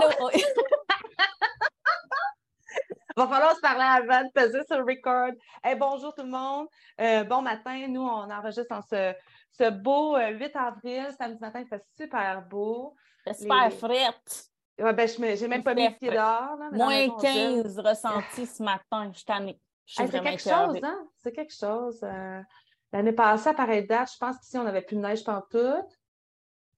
Va falloir se parler avant de peser sur le record. Hey, bonjour tout le monde. Euh, bon matin. Nous, on enregistre en ce, ce beau euh, 8 avril. Samedi matin, il fait super beau. J'espère Les- frette. Ouais, ben, je n'ai même pas mis le pied dehors. là, Moins maison, on gèle. 15 ressentis ce matin. Je suis tannée. Hey, c'est vraiment quelque chose, hein? C'est quelque chose. Euh, L'année passée, à pareille date, je pense qu'ici, on n'avait plus de neige pantoute.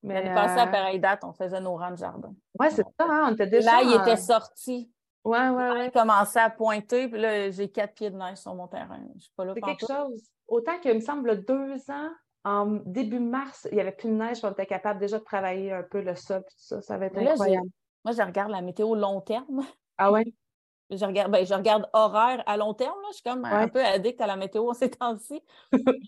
Mais, L'année passée, à euh, pareille date, on faisait nos rangs de jardin. Ouais, c'est ça, hein? On était déjà. Là, il était sorti. Ouais, ouais, Il commençait à pointer, puis là, j'ai quatre pieds de neige sur mon terrain. Je suis pas là C'est pour quelque chose. Autant qu'il me semble, le deux ans, en début mars, il n'y avait plus de neige, on était capable déjà de travailler un peu le sol, puis tout ça. Ça va être là, incroyable. Moi, je regarde la météo long terme. Ah ouais? Je regarde, ben, je regarde horaire à long terme. Là. Je suis comme un peu addict à la météo ces temps-ci.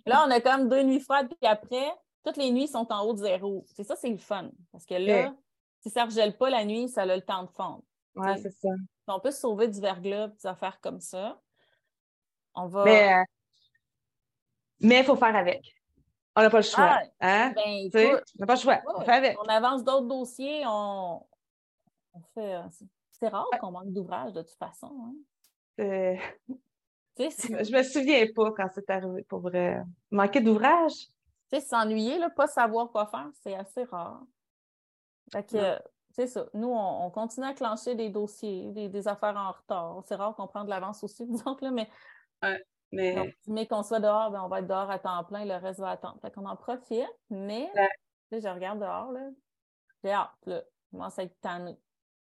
là, on a comme deux nuits froides, puis après, toutes les nuits sont en haut de zéro. C'est ça, c'est le fun. Parce que là, si ça ne regèle pas la nuit, ça a le temps de fondre. Sais. c'est ça. On peut se sauver du verglas, des affaires comme ça. On va. Mais euh, il faut faire avec. On n'a pas le choix. Ah, hein? ben, on n'a pas le choix. On fait avec. on avance d'autres dossiers, on, on fait. euh, c'est- rare qu'on manque d'ouvrage de toute façon. hein. Euh, je me souviens pas quand c'est arrivé pour vrai. Manquer d'ouvrage? Tu sais, s'ennuyer, là, pas savoir quoi faire, c'est assez rare. Fait que, c'est ça. Nous, on, on continue à clencher des dossiers, des, des affaires en retard. C'est rare qu'on prenne de l'avance aussi, disons, là, mais Mais donc, mais qu'on soit dehors, ben, on va être dehors à temps plein, le reste va attendre. Fait qu'on en profite, mais Ouais. je regarde dehors, là. J'ai hâte, là. Je commence à être tannée.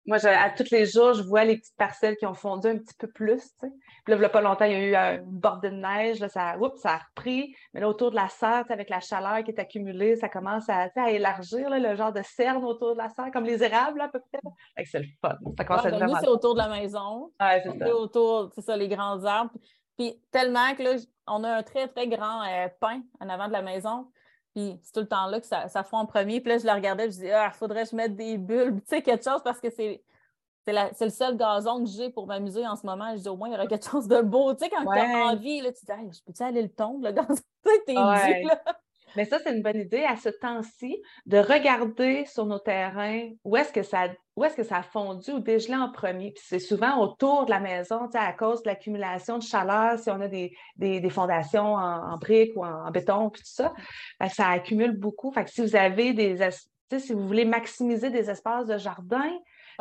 Moi, je- à tous les jours, je vois les petites parcelles qui ont fondu un petit peu plus. Puis là, il y a pas longtemps, il y a eu euh, une bordée de neige. Là, ça, oups, ça a repris. Mais là, autour de la serre, avec la chaleur qui est accumulée, ça commence à, élargir là, le genre de cerne autour de la serre, comme les érables, là, à peu près. C'est le fun. Ça commence Ouais, à ben, nous, c'est autour de la maison. Ouais, c'est ça. C'est autour, c'est ça, les grands arbres. Puis tellement que là, on a un très, très grand euh, pin en avant de la maison. Puis c'est tout le temps là que ça, ça fond en premier. Puis là, je le regardais, je disais, ah, faudrait que je mette des bulbes, tu sais, quelque chose, parce que c'est. C'est, la- le seul gazon que j'ai pour m'amuser en ce moment. Je dis au moins, il y aura quelque chose de beau. Tu sais, quand tu Ouais. as envie, là, tu dis, Hey, je peux-tu aller le tondre, le gazon? Tu sais, t'es Ouais. dû, là. Mais ça, c'est une bonne idée à ce temps-ci de regarder sur nos terrains où est-ce que ça, où est-ce que ça a fondu ou dégelé en premier. Puis c'est souvent autour de la maison, tu sais, à cause de l'accumulation de chaleur, si on a des, des, des fondations en, en briques ou en, en béton, puis tout ça, ça accumule beaucoup. Fait que si vous avez des, es- tu sais, si vous voulez maximiser des espaces de jardin,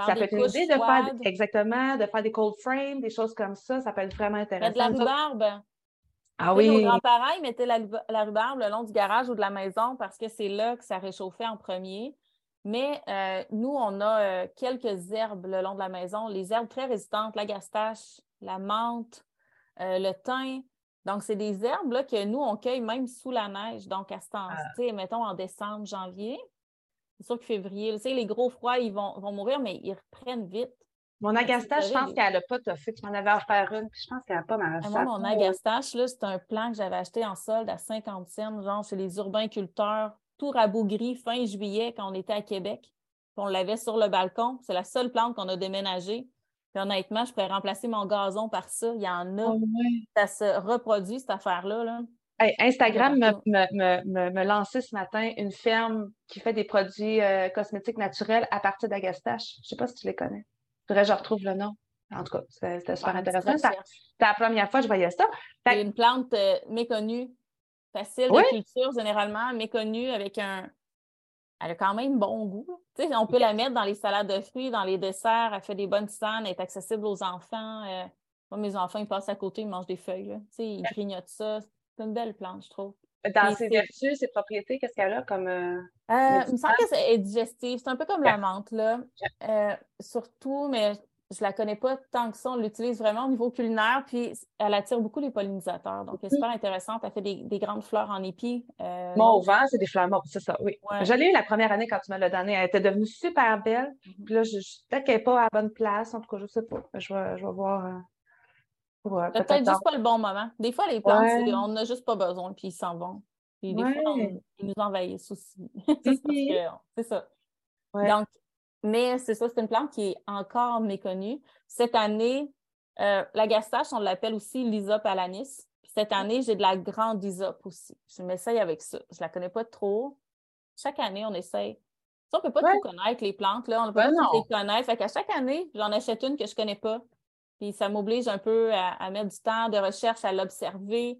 ça peut être une idée de faire exactement, de faire des cold frames, des choses comme ça, ça peut être vraiment intéressant. de la rhubarbe. Ah oui, Nos grands-parents, ils mettaient la, la rhubarbe le long du garage ou de la maison parce que c'est là que ça réchauffait en premier. Mais euh, nous, on a euh, quelques herbes le long de la maison, les herbes très résistantes, la gastache, la menthe, euh, le thym. Donc, c'est des herbes là, que nous, on cueille même sous la neige. Donc, à ce temps, Ah. mettons en décembre, janvier. C'est sûr que février, les gros froids, ils vont, vont mourir, mais ils reprennent vite. Mon agastache, je pense qu'elle n'a pas toffé. Tu m'en avais offert une, puis je pense qu'elle n'a pas ma Ah, Moi, mon agastache, là, c'est un plant que j'avais acheté en solde à 50 cents, genre chez les urbainculteurs, tout rabougri fin juillet quand on était à Québec. Puis on l'avait sur le balcon. C'est la seule plante qu'on a déménagée. Puis honnêtement, je pourrais remplacer mon gazon par ça. Il y en a. Ça se reproduit, cette affaire-là. Là. Hey, Instagram me, me, me, me lançait ce matin une ferme qui fait des produits euh, cosmétiques naturels à partir d'agastache. Je ne sais pas si tu les connais. Faudrait que je retrouve le nom. En tout cas, c'était super intéressant. C'était la première fois que je voyais ça. Fait C'est une plante euh, méconnue, facile Oui. de culture généralement, méconnue avec un. Elle a quand même bon goût. On peut la mettre dans les salades de fruits, dans les desserts. Elle fait des bonnes tisanes, elle est accessible aux enfants. Euh, moi, mes enfants, ils passent à côté, ils mangent des feuilles. ils grignotent ça. C'est une belle plante, je trouve. Dans ses vertus, ses propriétés, qu'est-ce qu'elle a comme. euh, Euh, il me semble que c'est digestif. C'est un peu comme la menthe, là. Euh, surtout, mais je la connais pas tant que ça. On l'utilise vraiment au niveau culinaire, puis elle attire beaucoup les pollinisateurs. Donc, elle est super intéressante. Elle fait des, des grandes fleurs en épi. Euh, Mon au vent, c'est des fleurs mortes, c'est ça, oui. Ouais. Je l'ai eu la première année quand tu me l'as donnée. Elle était devenue super belle. Mhm. Puis là, je, peut-être qu'elle n'est pas à la bonne place. En tout cas, je ne sais pas. Je vais, je vais voir. Pour, euh, C'est peut-être juste pas le bon moment. Des fois, les plantes, Ouais. on n'a juste pas besoin, puis ils s'en vont. Puis des Ouais. fois, on- ils nous envahissent aussi. C'est ça. Ouais. Donc, mais c'est ça, c'est une plante qui est encore méconnue. Cette année, euh, la gastache, on l'appelle aussi l'Isop alanis. Puis cette année, j'ai de la grande Isop aussi. Je m'essaye avec ça. Je la connais pas trop. Chaque année, on essaye. on ne peut pas tout connaître, les plantes, là. On ne peut ben pas toutes les connaître. Fait qu'à chaque année, j'en achète une que je ne connais pas. Puis ça m'oblige un peu à, mettre du temps de recherche, à l'observer.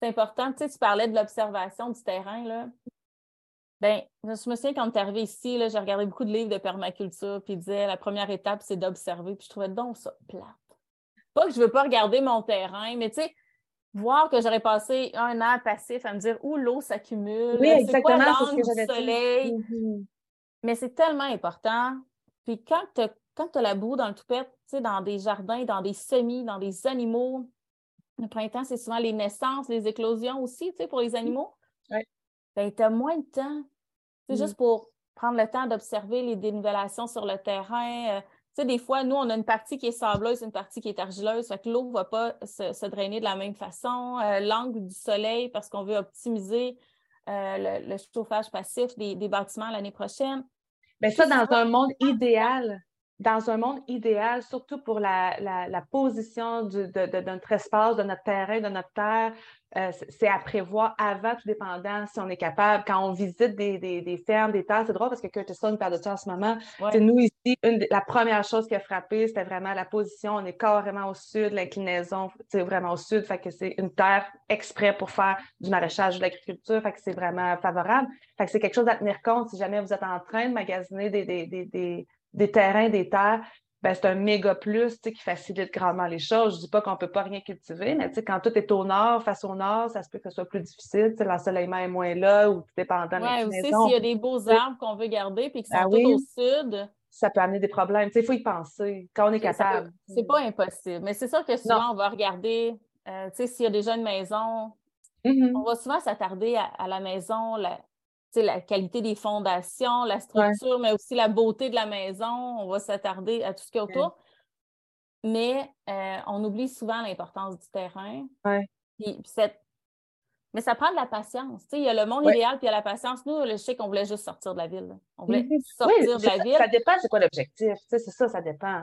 C'est important. Tu sais, tu parlais de l'observation du terrain, là. Bien, je me souviens quand tu es arrivé ici, j'ai regardé beaucoup de livres de permaculture, puis il disait la première étape, c'est d'observer. Puis je trouvais donc ça plate. Pas que je ne veux pas regarder mon terrain, mais tu sais, voir que j'aurais passé un an passif à me dire où l'eau s'accumule, oui, c'est quoi du soleil? Mm-hmm. Mais c'est tellement important. Puis quand tu as, la boue dans le toupette, dans des jardins, dans des semis, dans des animaux, le printemps, c'est souvent les naissances, les éclosions aussi, pour les animaux. Ouais. Ben, tu as moins de temps. C'est juste mm. pour prendre le temps d'observer les dénivellations sur le terrain. Euh, tu sais, des fois, nous, on a une partie qui est sableuse, une partie qui est argileuse, fait que l'eau ne va pas se, drainer de la même façon. Euh, l'angle du soleil, parce qu'on veut optimiser euh, le, chauffage passif des bâtiments l'année prochaine. Mais ça, dans un monde idéal, dans un monde idéal, surtout pour la, position de, notre espace, de notre terrain, de notre terre, euh, c'est à prévoir avant, tout dépendant si on est capable. Quand on visite des, fermes, des terres, c'est drôle parce que Curtis Stone parle de ça en ce moment. C'est Nous, ici, la première chose qui a frappé, c'était vraiment la position. On est carrément au sud, l'inclinaison, c'est vraiment au sud. Fait que c'est une terre exprès pour faire du maraîchage, de l'agriculture. Fait que c'est vraiment favorable. Fait que c'est quelque chose à tenir compte si jamais vous êtes en train de magasiner des, des, des terrains, des terres ben, c'est un méga plus qui facilite grandement les choses. Je ne dis pas qu'on ne peut pas rien cultiver, mais quand tout est au nord, face au nord, ça se peut que ce soit plus difficile. L'ensoleillement est moins là ou tout dépendant de Oui, aussi, s'il y a des beaux arbres qu'on veut garder puis qui ben sont tout au sud. Ça peut amener des problèmes. Il faut y penser quand on est capable. C'est pas impossible. Mais c'est sûr que souvent, on va regarder, euh, s'il y a déjà une maison, mm-hmm. on va souvent s'attarder à, la maison, la, la qualité des fondations, la structure, mais aussi la beauté de la maison. On va s'attarder à tout ce qui est autour. Mais euh, on oublie souvent l'importance du terrain. Mais ça prend de la patience. il y a le monde idéal puis il y a la patience. Nous, je sais qu'on voulait juste sortir de la ville. On voulait mhm. sortir de la ville. Ça dépend, c'est quoi l'objectif. C'est ça, ça dépend.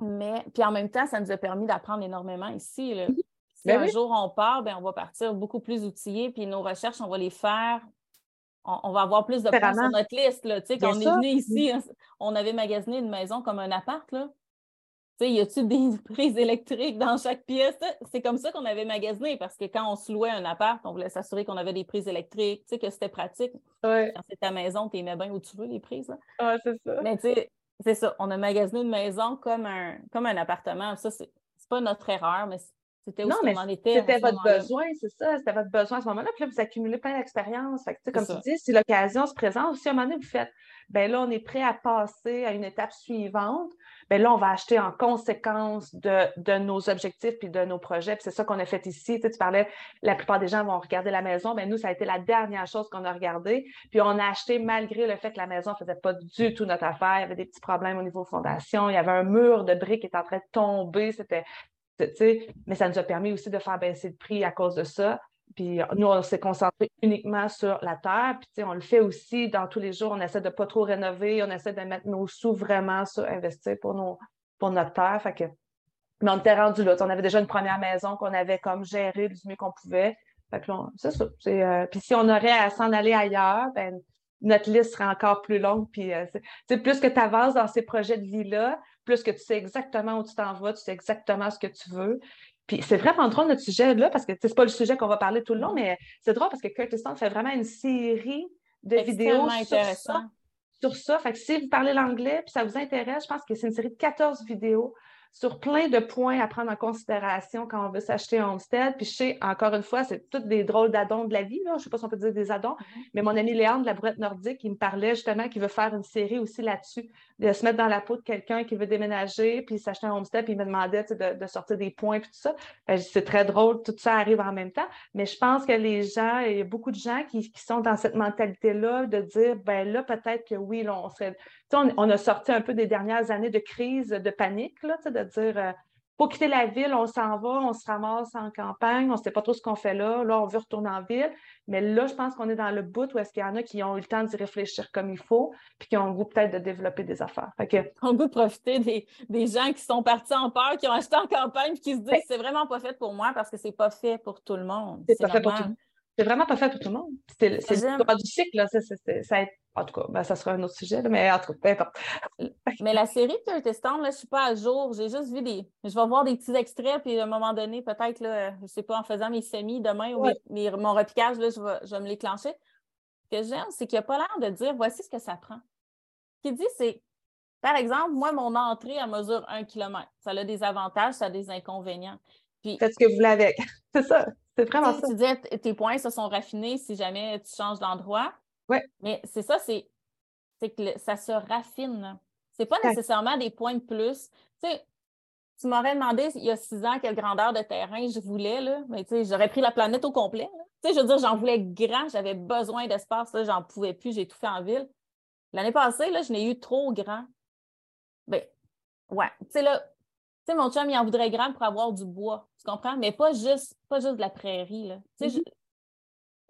Mais puis en même temps, ça nous a permis d'apprendre énormément ici. Mhm. Si ben un jour on part, ben, on va partir beaucoup plus outillés, puis nos recherches, on va les faire on, va avoir plus de points sur notre liste. Là. Quand on est venu ici, on avait magasiné une maison comme un appart. Là. y a-tu des prises électriques dans chaque pièce? C'est comme ça qu'on avait magasiné parce que quand on se louait un appart, on voulait s'assurer qu'on avait des prises électriques, que c'était pratique. Quand c'est ta maison, tu aimais bien où tu veux les prises. Ah, c'est ça. Mais tu sais, c'est ça. On a magasiné une maison comme un, comme un appartement. Ça, c'est pas notre erreur, mais c'était non, mais C'était votre besoin, c'est ça. C'était votre besoin à ce moment-là. Puis là, vous accumulez plein d'expériences. Comme tu dis, si l'occasion se présente, si à un moment donné, vous faites, ben là, on est prêt à passer à une étape suivante, ben là, on va acheter en conséquence de, nos objectifs puis de nos projets. Puis c'est ça qu'on a fait ici. Tu, parlais, la plupart des gens vont regarder la maison. Ben nous, ça a été la dernière chose qu'on a regardée. Puis on a acheté malgré le fait que la maison ne faisait pas du tout notre affaire. Il y avait des petits problèmes au niveau fondation. Il y avait un mur de briques qui était en train de tomber. C'était mais ça nous a permis aussi de faire baisser le prix à cause de ça. Puis nous, on s'est concentré uniquement sur la terre. Puis on le fait aussi dans tous les jours. On essaie de ne pas trop rénover. On essaie de mettre nos sous vraiment sur investir pour, nos, pour notre terre. Fait que, mais on était rendu là. On avait déjà une première maison qu'on avait comme gérée du mieux qu'on pouvait. Fait que c'est. Euh, puis si on aurait à s'en aller ailleurs, ben, notre liste serait encore plus longue. Puis euh, plus que tu avances dans ces projets de vie-là, plus que tu sais exactement où tu t'en vas, tu sais exactement ce que tu veux. Puis c'est vraiment drôle notre sujet là, parce que c'est pas le sujet qu'on va parler tout le long, mais c'est drôle parce que Curtis Stone fait vraiment une série de vidéos sur ça. Sur ça. Fait que si vous parlez l'anglais puis ça vous intéresse, je pense que c'est une série de 14 vidéos sur plein de points à prendre en considération quand on veut s'acheter un homestead. Puis je sais, encore une fois, c'est toutes des drôles d'addons de la vie. Là. Je ne sais pas si on peut dire des addons, mm-hmm. mais mon ami Léandre de la Brouette Nordique, il me parlait justement qu'il veut faire une série aussi là-dessus, de se mettre dans la peau de quelqu'un qui veut déménager, puis s'acheter un homestead, puis il me demandait de, sortir des points, puis tout ça. Ben, c'est très drôle, tout ça arrive en même temps. Mais je pense que les gens, il y a beaucoup de gens qui, sont dans cette mentalité-là de dire, ben là, peut-être que oui, on serait on, a sorti un peu des dernières années de crise, de panique, là, de dire euh, pour quitter la ville, on s'en va, on se ramasse en campagne, on ne sait pas trop ce qu'on fait là, là, on veut retourner en ville. Mais là, je pense qu'on est dans le bout où est-ce qu'il y en a qui ont eu le temps d'y réfléchir comme il faut, puis qui ont le goût peut-être de développer des affaires. Fait que... On goût de profiter des, gens qui sont partis en peur, qui ont acheté en campagne, puis qui se disent c'est vraiment pas fait pour moi parce que c'est pas fait pour tout le monde. C'est pas fait pour tout le monde. C'est vraiment pas fait pour tout le monde. C'est le du cycle, là. Ça, en tout cas, ben, ça sera un autre sujet, mais en tout cas, peu importe. mais la série Dirty Stone, là, je suis pas à jour. J'ai juste vu des. Je vais voir des petits extraits, puis à un moment donné, peut-être, je sais pas, en faisant mes semis demain ou mon repiquage, là, je, vais, je vais me les clencher. Ce que j'aime, c'est qu'il n'y a pas l'air de dire voici ce que ça prend. Ce qu'il dit, c'est par exemple, moi, mon entrée, à mesure un kilomètre. Ça a des avantages, ça a des inconvénients. Puis, Faites ce que vous voulez avec. c'est ça. C'est vraiment ça. Tu disais, tes points se sont raffinés si jamais tu changes d'endroit. Oui. Mais c'est ça, c'est que ça se raffine. C'est pas nécessairement des points de plus. Tu sais, tu m'aurais demandé il y a six ans quelle grandeur de terrain je voulais, là. Mais tu sais, j'aurais pris la planète au complet. Tu sais, je veux dire, j'en voulais grand, j'avais besoin d'espace, j'en pouvais plus, j'ai tout fait en ville. L'année passée, là, je n'ai eu trop grand. Ben, ouais. Tu sais, là, tu sais, mon chum, il en voudrait grand pour avoir du bois. Tu comprends? Mais pas juste, pas juste de la prairie, là. Tu sais, mm-hmm.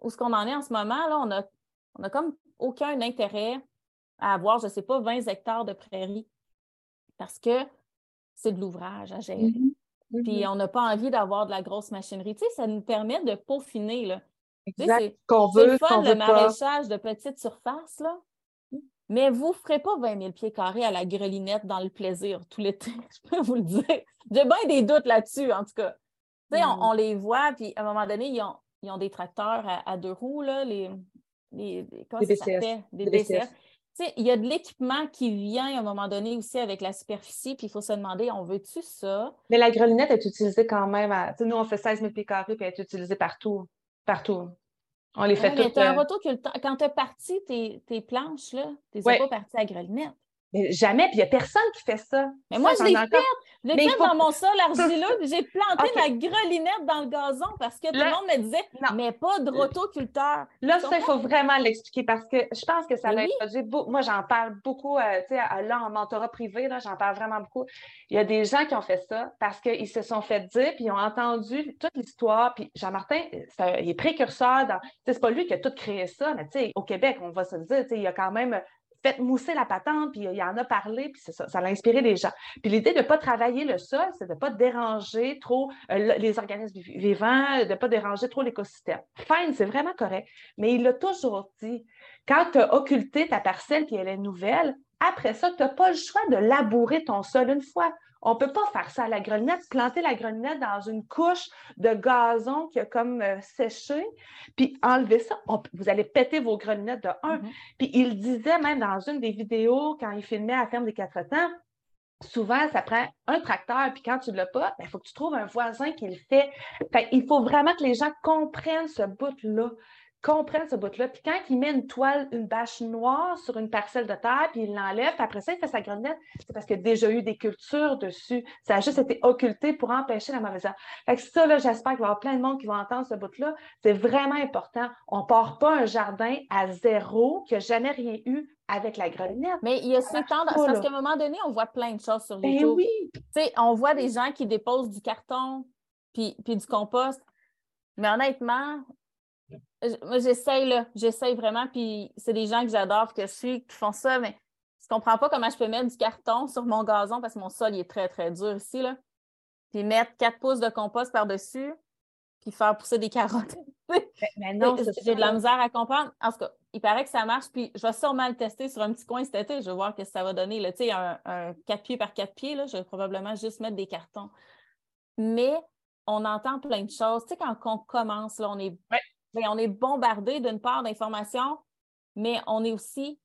où ce qu'on en est en ce moment, là, on a, on a comme aucun intérêt à avoir, je ne sais pas, 20 hectares de prairie. Parce que c'est de l'ouvrage à gérer. Mm-hmm. Puis mm-hmm. on n'a pas envie d'avoir de la grosse machinerie. Tu sais, ça nous permet de peaufiner, là. Exact. Qu'on veut, le fun, le maraîchage de petite surface, là. Mais vous ne ferez pas 20 000 pieds carrés à la grelinette dans le plaisir tout l'été, je peux vous le dire. J'ai bien des doutes là-dessus, en tout cas. Tu sais, on, les voit, puis à un moment donné, ils ont, ils ont des tracteurs à, deux roues, là, les, les, comment ça s'appelle? Des sais, il y a de l'équipement qui vient à un moment donné aussi avec la superficie, puis il faut se demander, on veut-tu ça? Mais la grelinette est utilisée quand même. À... Nous, on fait 16 000 pieds carrés, puis elle est utilisée partout. Partout. On les fait toutes. un euh, quand tu as parti tes, tes planches, là, tu n'es pas parti à grelinette. Mais jamais, puis il n'y a personne qui fait ça. Mais moi, je l'ai fait. Je l'ai fait dans mon sol argileux, j'ai planté ma grelinette dans le gazon parce que tout le monde me disait, mais pas de rotoculteur. Là, ça, il faut vraiment l'expliquer parce que je pense que ça l'a oui. Moi, j'en parle beaucoup, euh, tu sais, là, en mentorat privé, j'en parle vraiment beaucoup. Il y a des gens qui ont fait ça parce qu'ils se sont fait dire, puis ils ont entendu toute l'histoire. Puis Jean-Martin, il est précurseur dans. C'est pas lui qui a tout créé ça, mais tu sais, au Québec, on va se le dire, il y a quand même fait mousser la patente, puis il en a parlé, puis ça, ça inspiré les gens. Puis l'idée de ne pas travailler le sol, c'est de ne pas déranger trop euh, les organismes vivants, de ne pas déranger trop l'écosystème. Fine, c'est vraiment correct. Mais il l'a toujours dit. Quand tu as occulté ta parcelle, puis elle est nouvelle, après ça, tu n'as pas le choix de labourer ton sol une fois. On ne peut pas faire ça à la grelinette, planter la grelinette dans une couche de gazon qui a comme euh, séché, puis enlever ça. vous allez péter vos grelinettes de un. Mm-hmm. Puis il disait même dans une des vidéos, quand il filmait à la ferme des quatre temps, souvent, ça prend un tracteur, puis quand tu ne l'as pas, il ben, faut que tu trouves un voisin qui le fait. il faut vraiment que les gens comprennent ce bout-là comprennent ce bout-là. Puis quand il met une toile, une bâche noire sur une parcelle de terre, puis il l'enlève, puis après ça, il fait sa grenette, c'est parce qu'il y a déjà eu des cultures dessus. Ça a juste été occulté pour empêcher la mauvaise herbe. Fait que ça, là, j'espère qu'il va y avoir plein de monde qui va entendre ce bout-là. C'est vraiment important. On ne part pas un jardin à zéro qui n'a jamais rien eu avec la grenette. Mais il y a ces tendances, parce qu'à un moment donné, on voit plein de choses sur ben YouTube. oui. Tu sais, on voit des gens qui déposent du carton puis, puis du compost. Mais honnêtement, j'essaye, là. J'essaye vraiment. Puis c'est des gens que j'adore, que je suis, qui font ça, mais je comprends pas comment je peux mettre du carton sur mon gazon parce que mon sol il est très, très dur ici, là. Puis mettre 4 pouces de compost par-dessus, puis faire pousser des carottes. mais, non, j'ai de la misère à comprendre. En tout cas, il paraît que ça marche, puis je vais sûrement le tester sur un petit coin cet été. Je vais voir ce que ça va donner. Là. Tu sais, un, un 4 pieds par 4 pieds, là, je vais probablement juste mettre des cartons. Mais on entend plein de choses. Tu sais, quand on commence, là, on est on est bombardé d'une part d'informations, mais on est aussi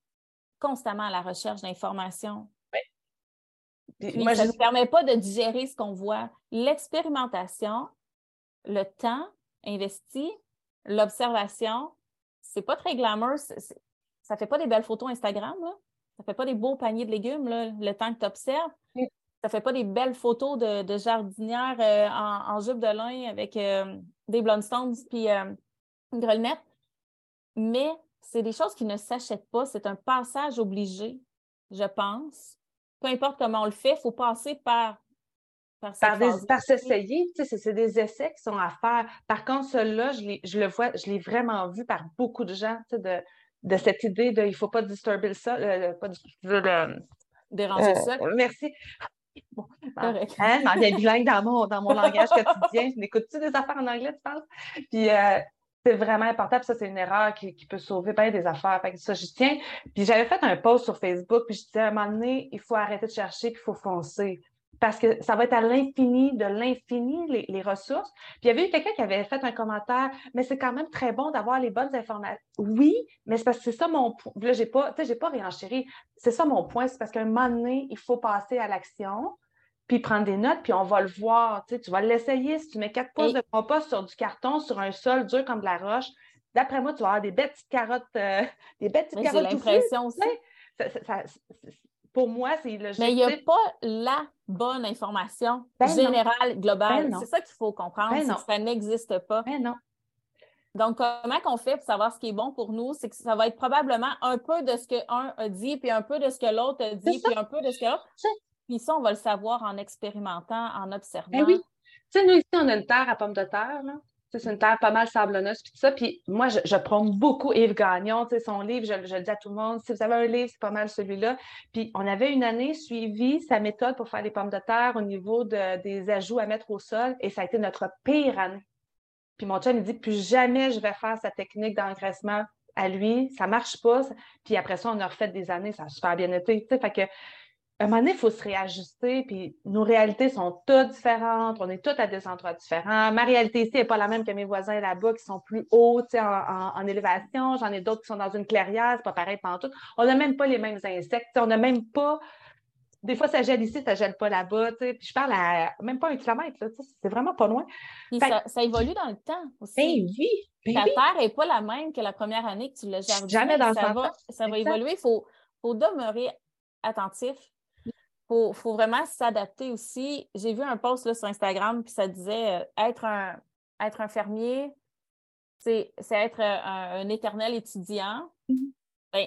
constamment à la recherche d'informations. Oui. ça ne nous permet pas de digérer ce qu'on voit. L'expérimentation, le temps investi, l'observation, c'est pas très glamour. Ça fait pas des belles photos Instagram, là. Ça fait pas des beaux paniers de légumes, le temps que tu observes. Ça fait pas des belles photos de, de jardinière euh, en, jupe de lin avec euh, des blundstones puis euh, une grelinette, mais c'est des choses qui ne s'achètent pas. C'est un passage obligé, je pense. Peu importe comment on le fait, il faut passer par. Par, par, s'essayer, c'est des essais qui sont à faire. Par contre, celui-là, je, je, le vois, je l'ai vraiment vu par beaucoup de gens, de, de cette idée de il ne faut pas disturber le sol, euh, pas déranger le sol. Euh, merci. Bon, hein, je bilingue dans mon, dans mon langage quotidien. Je n'écoute-tu des affaires en anglais, tu penses? Puis, euh, c'est vraiment important. Puis ça, c'est une erreur qui, peut sauver bien des affaires. Fait que ça, je tiens. Puis j'avais fait un post sur Facebook, puis je disais à un moment donné, il faut arrêter de chercher, il faut foncer. Parce que ça va être à l'infini, de l'infini, les, ressources. Puis il y avait eu quelqu'un qui avait fait un commentaire, mais c'est quand même très bon d'avoir les bonnes informations. Oui, mais c'est parce que c'est ça mon point. Là, j'ai pas, j'ai pas réenchéri. C'est ça mon point. C'est parce qu'à un moment donné, il faut passer à l'action puis prendre des notes, puis on va le voir. Tu, sais, tu vas l'essayer. Si tu mets quatre pouces de compost sur du carton, sur un sol dur comme de la roche, d'après moi, tu vas avoir des bêtes carottes. Euh, des bêtes carottes. J'ai l'impression aussi. pour moi, c'est logique. Mais il n'y a pas la bonne information ben générale, globale. Ben c'est ça qu'il faut comprendre. Ben ça n'existe pas. non. Donc, comment qu'on fait pour savoir ce qui est bon pour nous? C'est que ça va être probablement un peu de ce qu'un a dit, puis un peu de ce que l'autre a dit, puis un peu de ce que l'autre. Puis ça, on va le savoir en expérimentant, en observant. Ben oui. Tu sais, nous, ici, on a une terre à pommes de terre. C'est une terre pas mal sablonneuse, puis tout ça. Puis moi, je, prône beaucoup Yves Gagnon, son livre, je, le dis à tout le monde, si vous avez un livre, c'est pas mal celui-là. Puis on avait une année suivi sa méthode pour faire les pommes de terre au niveau de, des ajouts à mettre au sol, et ça a été notre pire année. Puis mon chum, il dit, plus jamais je vais faire sa technique d'engraissement à lui, ça marche pas. Puis après ça, on a refait des années, ça a super bien été. Fait que un moment donné, il faut se réajuster, puis nos réalités sont toutes différentes, on est toutes à des endroits différents. Ma réalité ici n'est pas la même que mes voisins là-bas qui sont plus hauts en, en, élévation. J'en ai d'autres qui sont dans une clairière, c'est pas pareil tout. On n'a même pas les mêmes insectes, on n'a même pas. Des fois, ça gèle ici, ça gèle pas là-bas. Puis je parle à même pas un kilomètre, c'est vraiment pas loin. ça, évolue dans le temps aussi. Ben oui. Ben Ta terre n'est pas la même que la première année que tu l'as jardiné. Jamais dans ça va, ça va évoluer. Il faut, faut demeurer attentif faut, faut vraiment s'adapter aussi. J'ai vu un post là, sur Instagram, puis ça disait euh, être, un, être un fermier, c'est être un, éternel étudiant. Mm-hmm. Ben,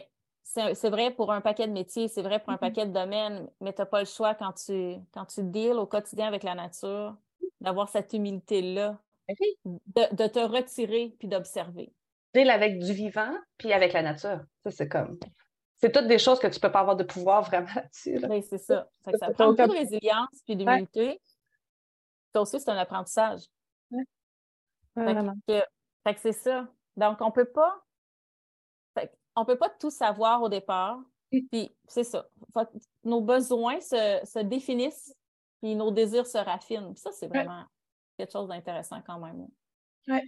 c'est vrai pour un paquet de métiers, c'est vrai pour un mm-hmm. paquet de domaines, mais tu n'as pas le choix quand tu, quand tu deals au quotidien avec la nature, d'avoir cette humilité-là, de, de, te retirer puis d'observer. Deal avec du vivant puis avec la nature. Ça, c'est comme c'est toutes des choses que tu ne peux pas avoir de pouvoir vraiment là-dessus. Oui, c'est ça. Ça, prend beaucoup de résilience et d'humilité. Ça aussi, c'est un apprentissage. Fait que, c'est ça. Donc, on ne peut pas. on peut pas tout savoir au départ. Puis c'est ça. nos besoins se, définissent, puis nos désirs se raffinent. ça, c'est vraiment quelque chose d'intéressant quand même. Oui.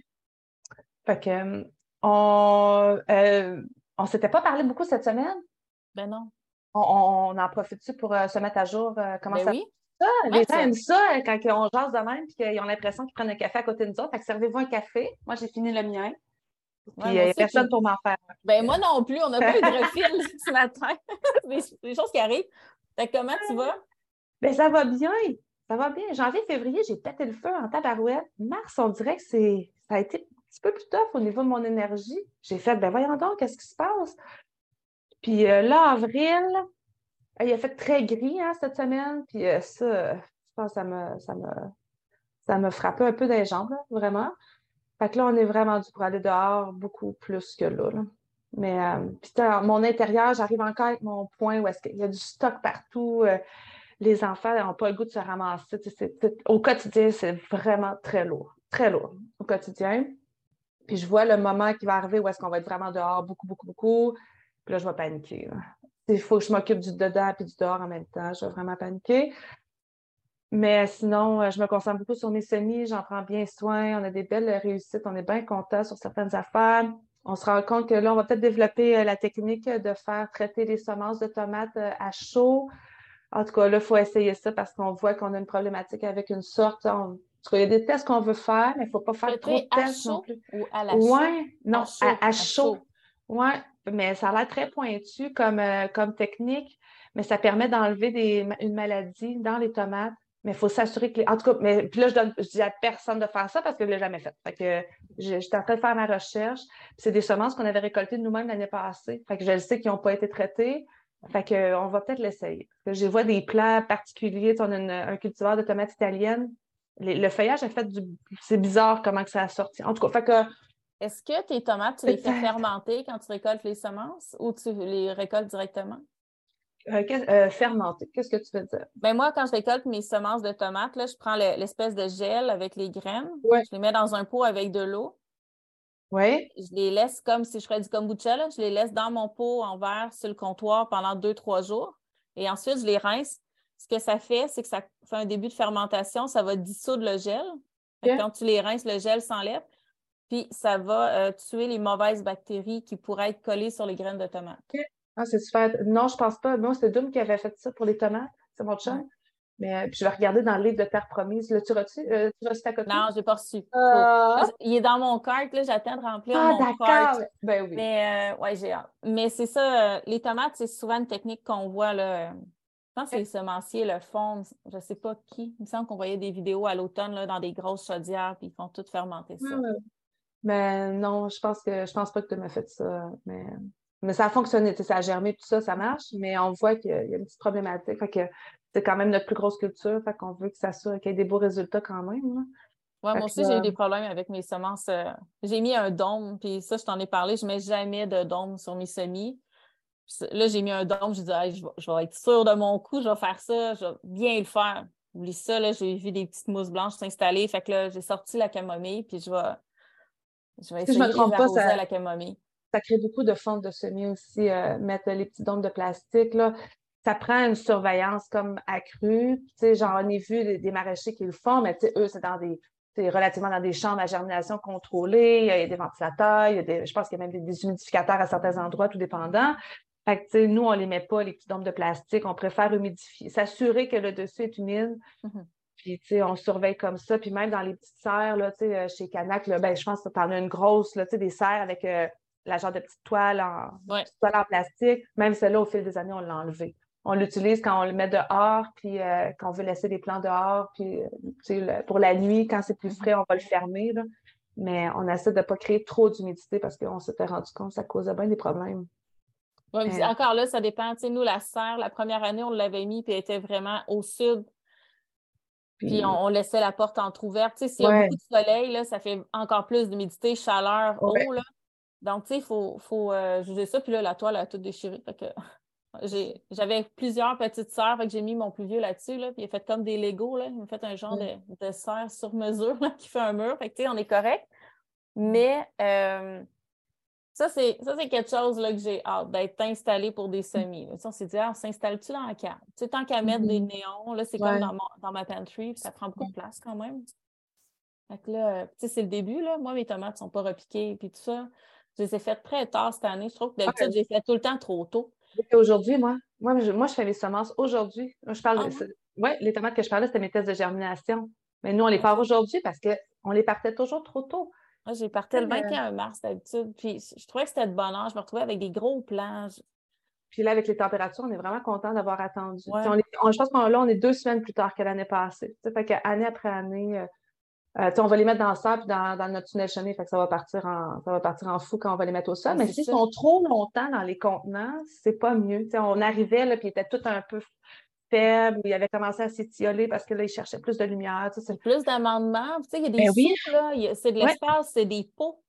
Fait que euh, on, euh, on s'était pas parlé beaucoup cette semaine? Ben non. On, en profite-tu pour euh, se mettre à jour? Euh, comment ben ça oui. Ça, les gens aiment ça euh, quand on jase de même et qu'ils ont l'impression qu'ils prennent un café à côté de nous autres. Fait que servez-vous un café. Moi, j'ai fini le mien. Puis il n'y a personne pour m'en faire. Ben moi non plus, on n'a pas eu de refil ce matin. des, des, choses qui arrivent. Fait comment tu vas? Ben ça va bien. Ça va bien. Janvier, février, j'ai pété le feu en tabarouette. Mars, on dirait que c'est ça a été petit peu plus tough au niveau de mon énergie. J'ai fait, ben voyons donc, qu'est-ce qui se passe? Puis euh, là, avril, il a fait très gris hein, cette semaine. Puis euh, ça, je pense que ça me, ça me, ça me un peu les jambes, vraiment. Fait que là, on est vraiment dû pour aller dehors beaucoup plus que là. Mais euh, puis mon intérieur, j'arrive encore avec mon point où est-ce qu'il y a du stock partout. les enfants n'ont pas le goût de se ramasser. au quotidien, c'est vraiment très lourd. Très lourd au quotidien. Puis je vois le moment qui va arriver où est-ce qu'on va être vraiment dehors beaucoup, beaucoup, beaucoup. Puis là, je vais paniquer. Il faut que je m'occupe du dedans et du dehors en même temps. Je vais vraiment paniquer. Mais sinon, euh, je me concentre beaucoup sur mes semis, j'en prends bien soin, on a des belles réussites, on est bien content sur certaines affaires. On se rend compte que là, on va peut-être développer euh, la technique de faire traiter les semences de tomates euh, à chaud. En tout cas, là, il faut essayer ça parce qu'on voit qu'on a une problématique avec une sorte il y a des tests qu'on veut faire, mais il ne faut pas faire trop de tests non plus. Ou à la ouais, non, à, chaud. Oui, mais ça a l'air très pointu comme, euh, comme technique, mais ça permet d'enlever une maladie dans les tomates. Mais il faut s'assurer que En tout cas, mais puis là, je, donne, dis à personne de faire ça parce que je ne l'ai jamais fait. Fait que j'étais en train de faire ma recherche. C'est des semences qu'on avait récoltées nous-mêmes l'année passée. Fait que je le sais qu'ils n'ont pas été traités. Fait que, on va peut-être l'essayer. Je vois des plats particuliers. On a un cultivar de tomates italiennes le feuillage a fait du. C'est bizarre comment que ça a sorti. En tout cas, fait que. Est-ce que tes tomates, tu les fais fermenter quand tu récoltes les semences ou tu les récoltes directement? Euh, euh, fermenter, qu'est-ce que tu veux dire? Ben moi, quand je récolte mes semences de tomates, là, je prends l'espèce de gel avec les graines, je les mets dans un pot avec de l'eau, Oui. Je les laisse comme si je ferais du kombucha, je les laisse dans mon pot en verre sur le comptoir pendant deux, trois jours. Et ensuite, je les rince. Ce que ça fait, c'est que ça fait un début de fermentation, ça va dissoudre le gel. Quand tu les rinces, le gel s'enlève. Puis ça va euh, tuer les mauvaises bactéries qui pourraient être collées sur les graines de tomates. Ah, c'est super. Non, je pense pas. Moi, c'est Doom qui avait fait ça pour les tomates. C'est mon chum. Mais euh, puis je vais regarder dans le livre de Terre Promise. Là, tu reçu, euh, tu reçu ta copie? Non, je n'ai pas reçu. Ah! Il est dans mon cart. J'attends de remplir ah, mon cart. Ben oui. Mais, euh, ouais, j'ai Mais c'est ça. les tomates, c'est souvent une technique qu'on voit. Là, pense que les semenciers le font. Je ne sais pas qui. Il me semble qu'on voyait des vidéos à l'automne dans des grosses chaudières, puis ils font tout fermenter ça. Mais non, je pense que je pense pas que tu m'as fait ça. Mais, mais ça a fonctionné. Ça a germé, tout ça, ça marche. Mais on voit qu'il y a une petite problématique. Fait que c'est quand même notre plus grosse culture, fait qu'on veut que ça soit qu'il y ait des beaux résultats quand même. Oui, moi aussi, j'ai eu des problèmes avec mes semences. Euh, j'ai mis un dôme, puis ça, je t'en ai parlé, je ne mets jamais de dôme sur mes semis. Là, j'ai mis un dôme, je dis, je, vais, être sûre de mon coup, je vais faire ça, je vais bien le faire. Oublie ça, là, j'ai vu des petites mousses blanches s'installer. Fait que là, j'ai sorti la camomille, puis je vais, je vais essayer de pas, ça, la camomille. Ça crée beaucoup de fonds de semis aussi, euh, mettre les petits dômes de plastique. Là ça prend une surveillance comme accrue. Tu sais, j'en ai vu des, maraîchers qui le font, mais tu sais, eux, c'est dans des c'est relativement dans des chambres à germination contrôlées, il y a des ventilateurs, il y a des, je pense qu'il y a même des, humidificateurs à certains endroits, tout dépendant. Fait que, tu sais, nous, on ne les met pas, les petits dômes de plastique, on préfère humidifier, s'assurer que le dessus est humide. Mm-hmm. Puis, tu sais, on surveille comme ça. Puis même dans les petites serres, là, tu sais, euh, chez Canac, là, ben, je pense que tu en as une grosse, là, tu sais, des serres avec euh, la genre de petite toile en, toile en plastique. Même celle-là, au fil des années, on l'a enlevée on l'utilise quand on le met dehors, puis euh, quand on veut laisser des plants dehors, puis euh, pour la nuit, quand c'est plus frais, on va le fermer. Mais on essaie de ne pas créer trop d'humidité parce qu'on s'était rendu compte que ça causait bien des problèmes. Euh, encore là, ça dépend. nous, la serre, la première année, on l'avait mis, puis elle était vraiment au sud. Puis, on, laissait la porte entrouverte. S'il y a beaucoup de soleil, là, ça fait encore plus d'humidité, chaleur, eau. Donc, tu sais, il faut, faut juger ça. Puis là, la toile a tout déchiré. que... J'avais plusieurs petites sœurs, que j'ai mis mon plus vieux là-dessus, là, puis il a fait comme des Legos, là. Il m'a fait un genre de, de serre sur mesure qui fait un mur. Fait que, on est correct. Mais euh, ça, c'est quelque chose là, que j'ai hâte d'être installé pour des semis. on s'est dit, ah, s'installe-tu dans la cave? Tu sais, tant qu'à mettre des mm-hmm. néons, là, c'est comme dans, dans, ma pantry, ça prend beaucoup de place quand même. Fait que là, tu sais, c'est le début, là. Moi, mes tomates ne sont pas repiquées, puis tout ça. Je les ai faites très tard cette année. Je trouve que d'habitude, j'ai fait tout le temps trop tôt. Aujourd'hui, moi, moi je, moi, je fais les semences aujourd'hui. Je parle ah Oui, les tomates que je parlais, c'était mes tests de germination. Mais nous, on les part aujourd'hui parce qu'on les partait toujours trop tôt. Moi, j'ai parté le 21 mars d'habitude. Puis je trouvais que c'était de bon âge. Je me retrouvais avec des gros plans. Puis là, avec les températures, on est vraiment content d'avoir attendu. je pense qu'on là, on est deux semaines plus tard que l'année passée. Fait qu'année après année, euh, euh, on va les mettre dans le sol puis dans, notre tunnel chemin, fait que ça va partir en ça va partir en fou quand on va les mettre au sol. mais s'ils sont trop longtemps dans les contenants, c'est pas mieux. on arrivait là, puis ils étaient tout un peu faibles, ils avaient commencé à s'étioler parce que là, ils cherchaient plus de lumière. Plus d'amendements. Tu sais, il y a des ben là, c'est de l'espace, c'est des pots.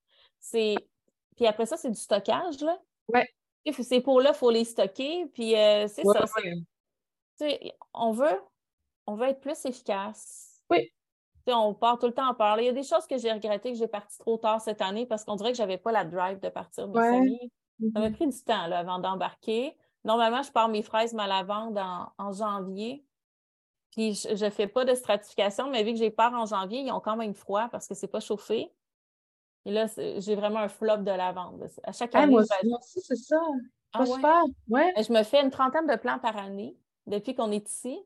Puis après ça, c'est du stockage, là. Ouais. Ces pots-là, il faut les stocker. Puis euh, c'est ça. on veut, on veut être plus efficace. Oui on part tout le temps en parler. Il y a des choses que j'ai regrettées que j'ai parti trop tard cette année parce qu'on dirait que je n'avais pas la drive de partir. Ça m'a mm-hmm. pris du temps là, avant d'embarquer. Normalement, je pars mes fraises mal à vendre en, janvier. Puis je ne fais pas de stratification, mais vu que j'ai pars en janvier, ils ont quand même froid parce que ce n'est pas chauffé. Et là, j'ai vraiment un flop de lavande. À chaque année, moi, aussi, c'est ça. Ah, ouais? Je me fais une trentaine de plants par année depuis qu'on est ici.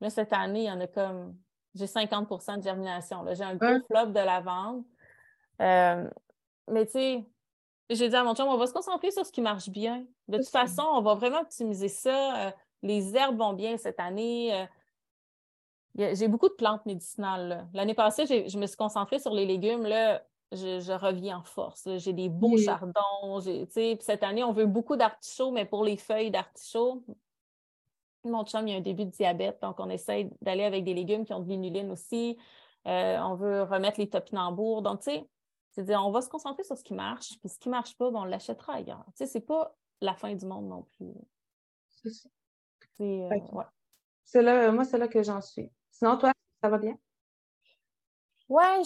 Mais cette année, il y en a comme j'ai 50% de germination. J'ai un gros flop de lavande. Euh, mais tu sais, j'ai dit à mon chum, on va se concentrer sur ce qui marche bien. De toute façon, on va vraiment optimiser ça. Euh, les herbes vont bien cette année. Euh, j'ai beaucoup de plantes médicinales. L'année passée, je me suis concentrée sur les légumes. Là, je, reviens en force. J'ai des beaux chardons. Cette année, on veut beaucoup d'artichauts, mais pour les feuilles d'artichaut, mon chum, il y a un début de diabète, donc on essaye d'aller avec des légumes qui ont de l'inuline aussi. Euh, on veut remettre les topinambours. Donc, tu sais, c'est dire, on va se concentrer sur ce qui marche, puis ce qui ne marche pas, ben, on l'achètera ailleurs. Tu sais, c'est pas la fin du monde non plus. C'est ça. Euh, c'est là, moi, c'est là que j'en suis. Sinon, toi, ça va bien? Ouais,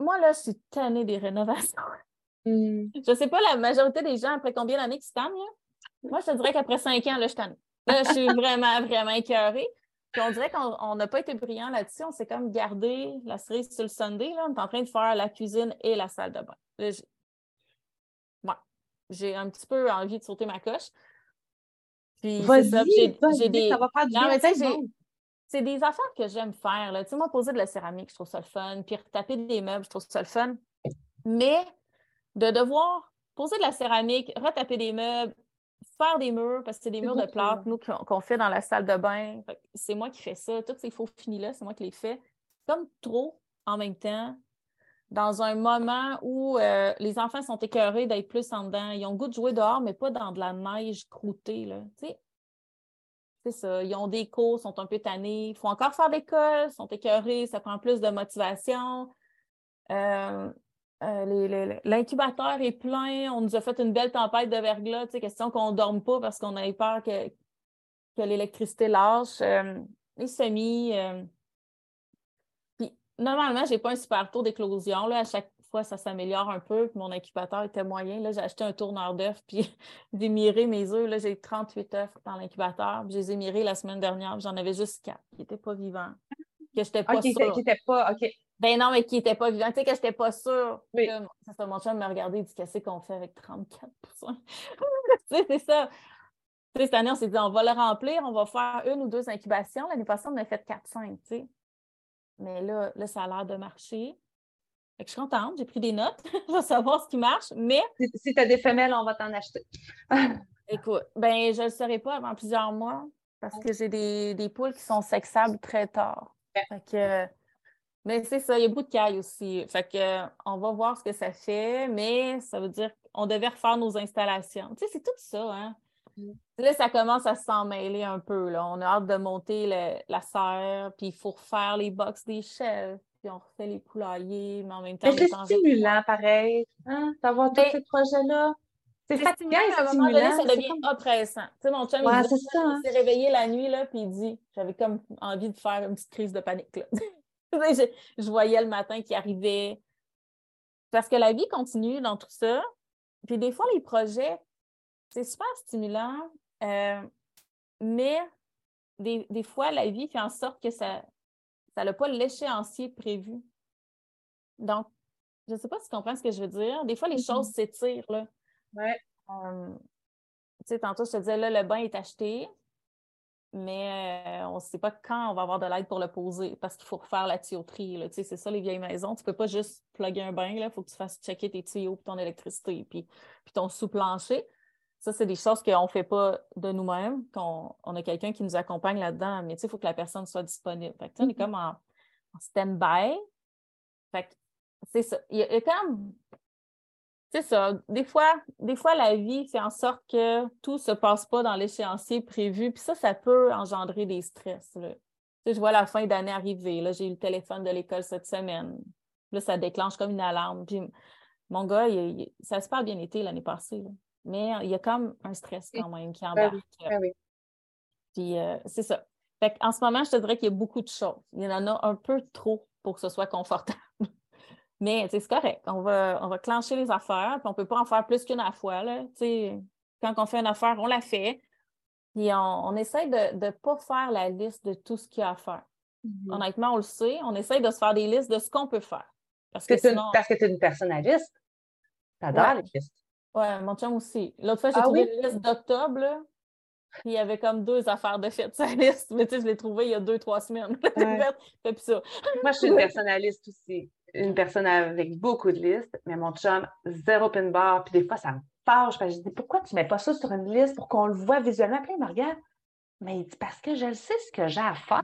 moi, là, je suis tannée des rénovations. Hmm. Je ne sais pas la majorité des gens, après combien d'années qu'ils se tannent, là? Moi, je te dirais qu'après cinq ans, là, je tanne. Là, je suis vraiment, vraiment écœurée. Puis on dirait qu'on n'a pas été brillant là-dessus. On s'est comme gardé la cerise sur le Sunday. Là. On est en train de faire la cuisine et la salle de bain. Là, j'ai... Ouais. j'ai un petit peu envie de sauter ma coche. Puis c'est Vas-y, ça. J'ai, vas-y, j'ai des... ça va faire du Non, mais j'ai- c'est des affaires que j'aime faire. Là. Tu sais, moi, poser de la céramique, je trouve ça le fun. Puis retaper des meubles, je trouve ça le fun. Mais de devoir poser de la céramique, retaper des meubles, faire des murs, parce que c'est des murs de plâtre, nous, qu'on fait dans la salle de bain. C'est moi qui fais ça. Tous ces faux finis-là, c'est moi qui les fais. Comme trop en même temps, dans un moment où euh, les enfants sont écœurés d'être plus en dedans. Ils ont le goût de jouer dehors, mais pas dans de la neige croûtée. Là. Tu sais, c'est ça. Ils ont des cours, sont un peu tannés. Il faut encore faire l'école, sont écœurés, ça prend plus de motivation. Euh, euh, L'incubateur est plein. On nous a fait une belle tempête de verglas. Tu sais, question qu'on ne dorme pas parce qu'on avait peur que, que l'électricité lâche. Euh, les semis. euh, Puis, normalement, je n'ai pas un super taux d'éclosion. À chaque fois, ça s'améliore un peu. Puis mon incubateur était moyen. Là, j'ai acheté un tourneur d'œufs. Puis j'ai miré mes œufs. Là, j'ai 38 œufs dans l'incubateur. Je les ai mirés la semaine dernière. J'en avais juste quatre qui n'étaient pas vivants. Que je n'étais pas OK, qui sûre. pas. OK. Ben non, mais qui n'était pas vivant. Tu sais que je n'étais pas sûre. Oui. C'est ça, mon chum me regardait et dit Qu'est-ce qu'on fait avec 34 poussins Tu sais, c'est ça. Tu sais, cette année, on s'est dit On va le remplir, on va faire une ou deux incubations. L'année passée, on a fait 4-5. Tu sais. Mais là, là, ça a l'air de marcher. Fait que je suis contente, j'ai pris des notes. je vais savoir ce qui marche. Mais Si, si tu as des femelles, on va t'en acheter. écoute, ben je ne le saurai pas avant plusieurs mois parce que j'ai des, des poules qui sont sexables très tard. Fait que, mais c'est ça, il y a beaucoup de cailles aussi. Fait que, euh, on va voir ce que ça fait, mais ça veut dire qu'on devait refaire nos installations. Tu sais, c'est tout ça, hein? Mm. Là, ça commence à s'en mêler un peu. Là. On a hâte de monter le- la serre, puis il faut refaire les box des chefs, puis on refait les poulaillers, mais en même temps, c'est stimulant, pareil, hein, d'avoir tous Ben, ces projets-là. C'est fatigant à un moment donné, ça devient comme- oppressant. Tu sais, mon chum, il Ouais, ça, hein. il s'est réveillé la nuit, là, puis il dit, j'avais comme envie de faire une petite crise de panique, là. Je, je voyais le matin qui arrivait. Parce que la vie continue dans tout ça. Puis des fois, les projets, c'est super stimulant, euh, mais des, des fois, la vie fait en sorte que ça ça n'a pas l'échéancier prévu. Donc, je ne sais pas si tu comprends ce que je veux dire. Des fois, les Mhm. choses s'étirent, là. Ouais. Euh, tu sais, tantôt, je te disais, là, le bain est acheté, mais euh, on ne sait pas quand on va avoir de l'aide pour le poser parce qu'il faut refaire la tuyauterie. là. C'est ça, les vieilles maisons. Tu ne peux pas juste plugger un bain, il faut que tu fasses checker tes tuyaux, puis ton électricité, puis, puis ton sous-plancher. Ça, c'est des choses qu'on ne fait pas de nous-mêmes, qu'on on a quelqu'un qui nous accompagne là-dedans, mais il faut que la personne soit disponible. Fait que, on est Mhm. comme en, en stand-by. Fait que c'est ça. Il y a, il y a quand même c'est ça. Des fois, des fois, la vie fait en sorte que tout ne se passe pas dans l'échéancier prévu. Puis ça, ça peut engendrer des stress. là. Tu sais, je vois la fin d'année arriver. Là, j'ai eu le téléphone de l'école cette semaine. Là, ça déclenche comme une alarme. Puis mon gars, il- il- ça a super bien été l'année passée. là. Mais il y a comme un stress quand même qui Ben embarque. oui, oui. Puis euh, c'est ça. Fait en ce moment, je te dirais qu'il y a beaucoup de choses. Il y en a un peu trop pour que ce soit confortable. Mais c'est correct. On va, on va clencher les affaires, puis on ne peut pas en faire plus qu'une à la fois. Là. Quand on fait une affaire, on la fait. Puis on, on essaie de ne pas faire la liste de tout ce qu'il y a à faire. Mhm. Honnêtement, on le sait. On essaie de se faire des listes de ce qu'on peut faire. Parce que une- sinon, Parce que tu es une personnaliste. T'adores Ouais. les listes. ouais, mon chum aussi. L'autre fois, j'ai Ah trouvé oui? une liste d'octobre. Puis il y avait comme deux affaires de fête sur la liste. Mais tu sais, je l'ai trouvé il y a deux, trois semaines. Ouais. fait, ça. Moi, je suis une personnaliste aussi. Une personne avec beaucoup de listes, mais mon chum, zéro pin bar. Puis des fois, ça me fâche. Parce que je dis, pourquoi tu mets pas ça sur une liste pour qu'on le voit visuellement? Puis il me regarde. Mais il dit, parce que je le sais ce que j'ai à faire.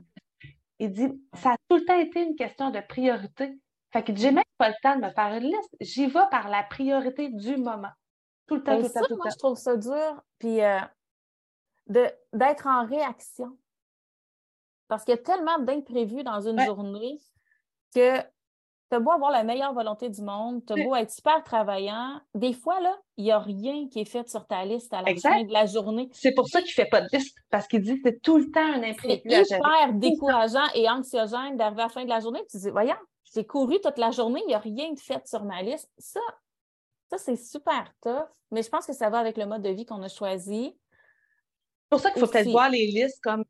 Il dit, ça a tout le temps été une question de priorité. Fait que j'ai même pas le temps de me faire une liste. J'y vais par la priorité du moment. Tout le temps, tout le temps, tout le moi, temps. je trouve ça dur. Puis euh, de- d'être en réaction. Parce qu'il y a tellement d'imprévus dans une Ouais. journée que tu as beau avoir la meilleure volonté du monde, tu as Ouais. beau être super travaillant. Des fois, là, il n'y a rien qui est fait sur ta liste à la Exact. fin de la journée. C'est pour ça qu'il ne fait pas de liste, parce qu'il dit que c'est tout le temps un C'est imprévu gérer. hyper décourageant et anxiogène d'arriver à la fin de la journée. Tu dis, voyons, j'ai couru toute la journée, il n'y a rien de fait sur ma liste. Ça, Ça, c'est super tough, mais je pense que ça va avec le mode de vie qu'on a choisi. C'est pour ça qu'il faut peut-être voir les listes comme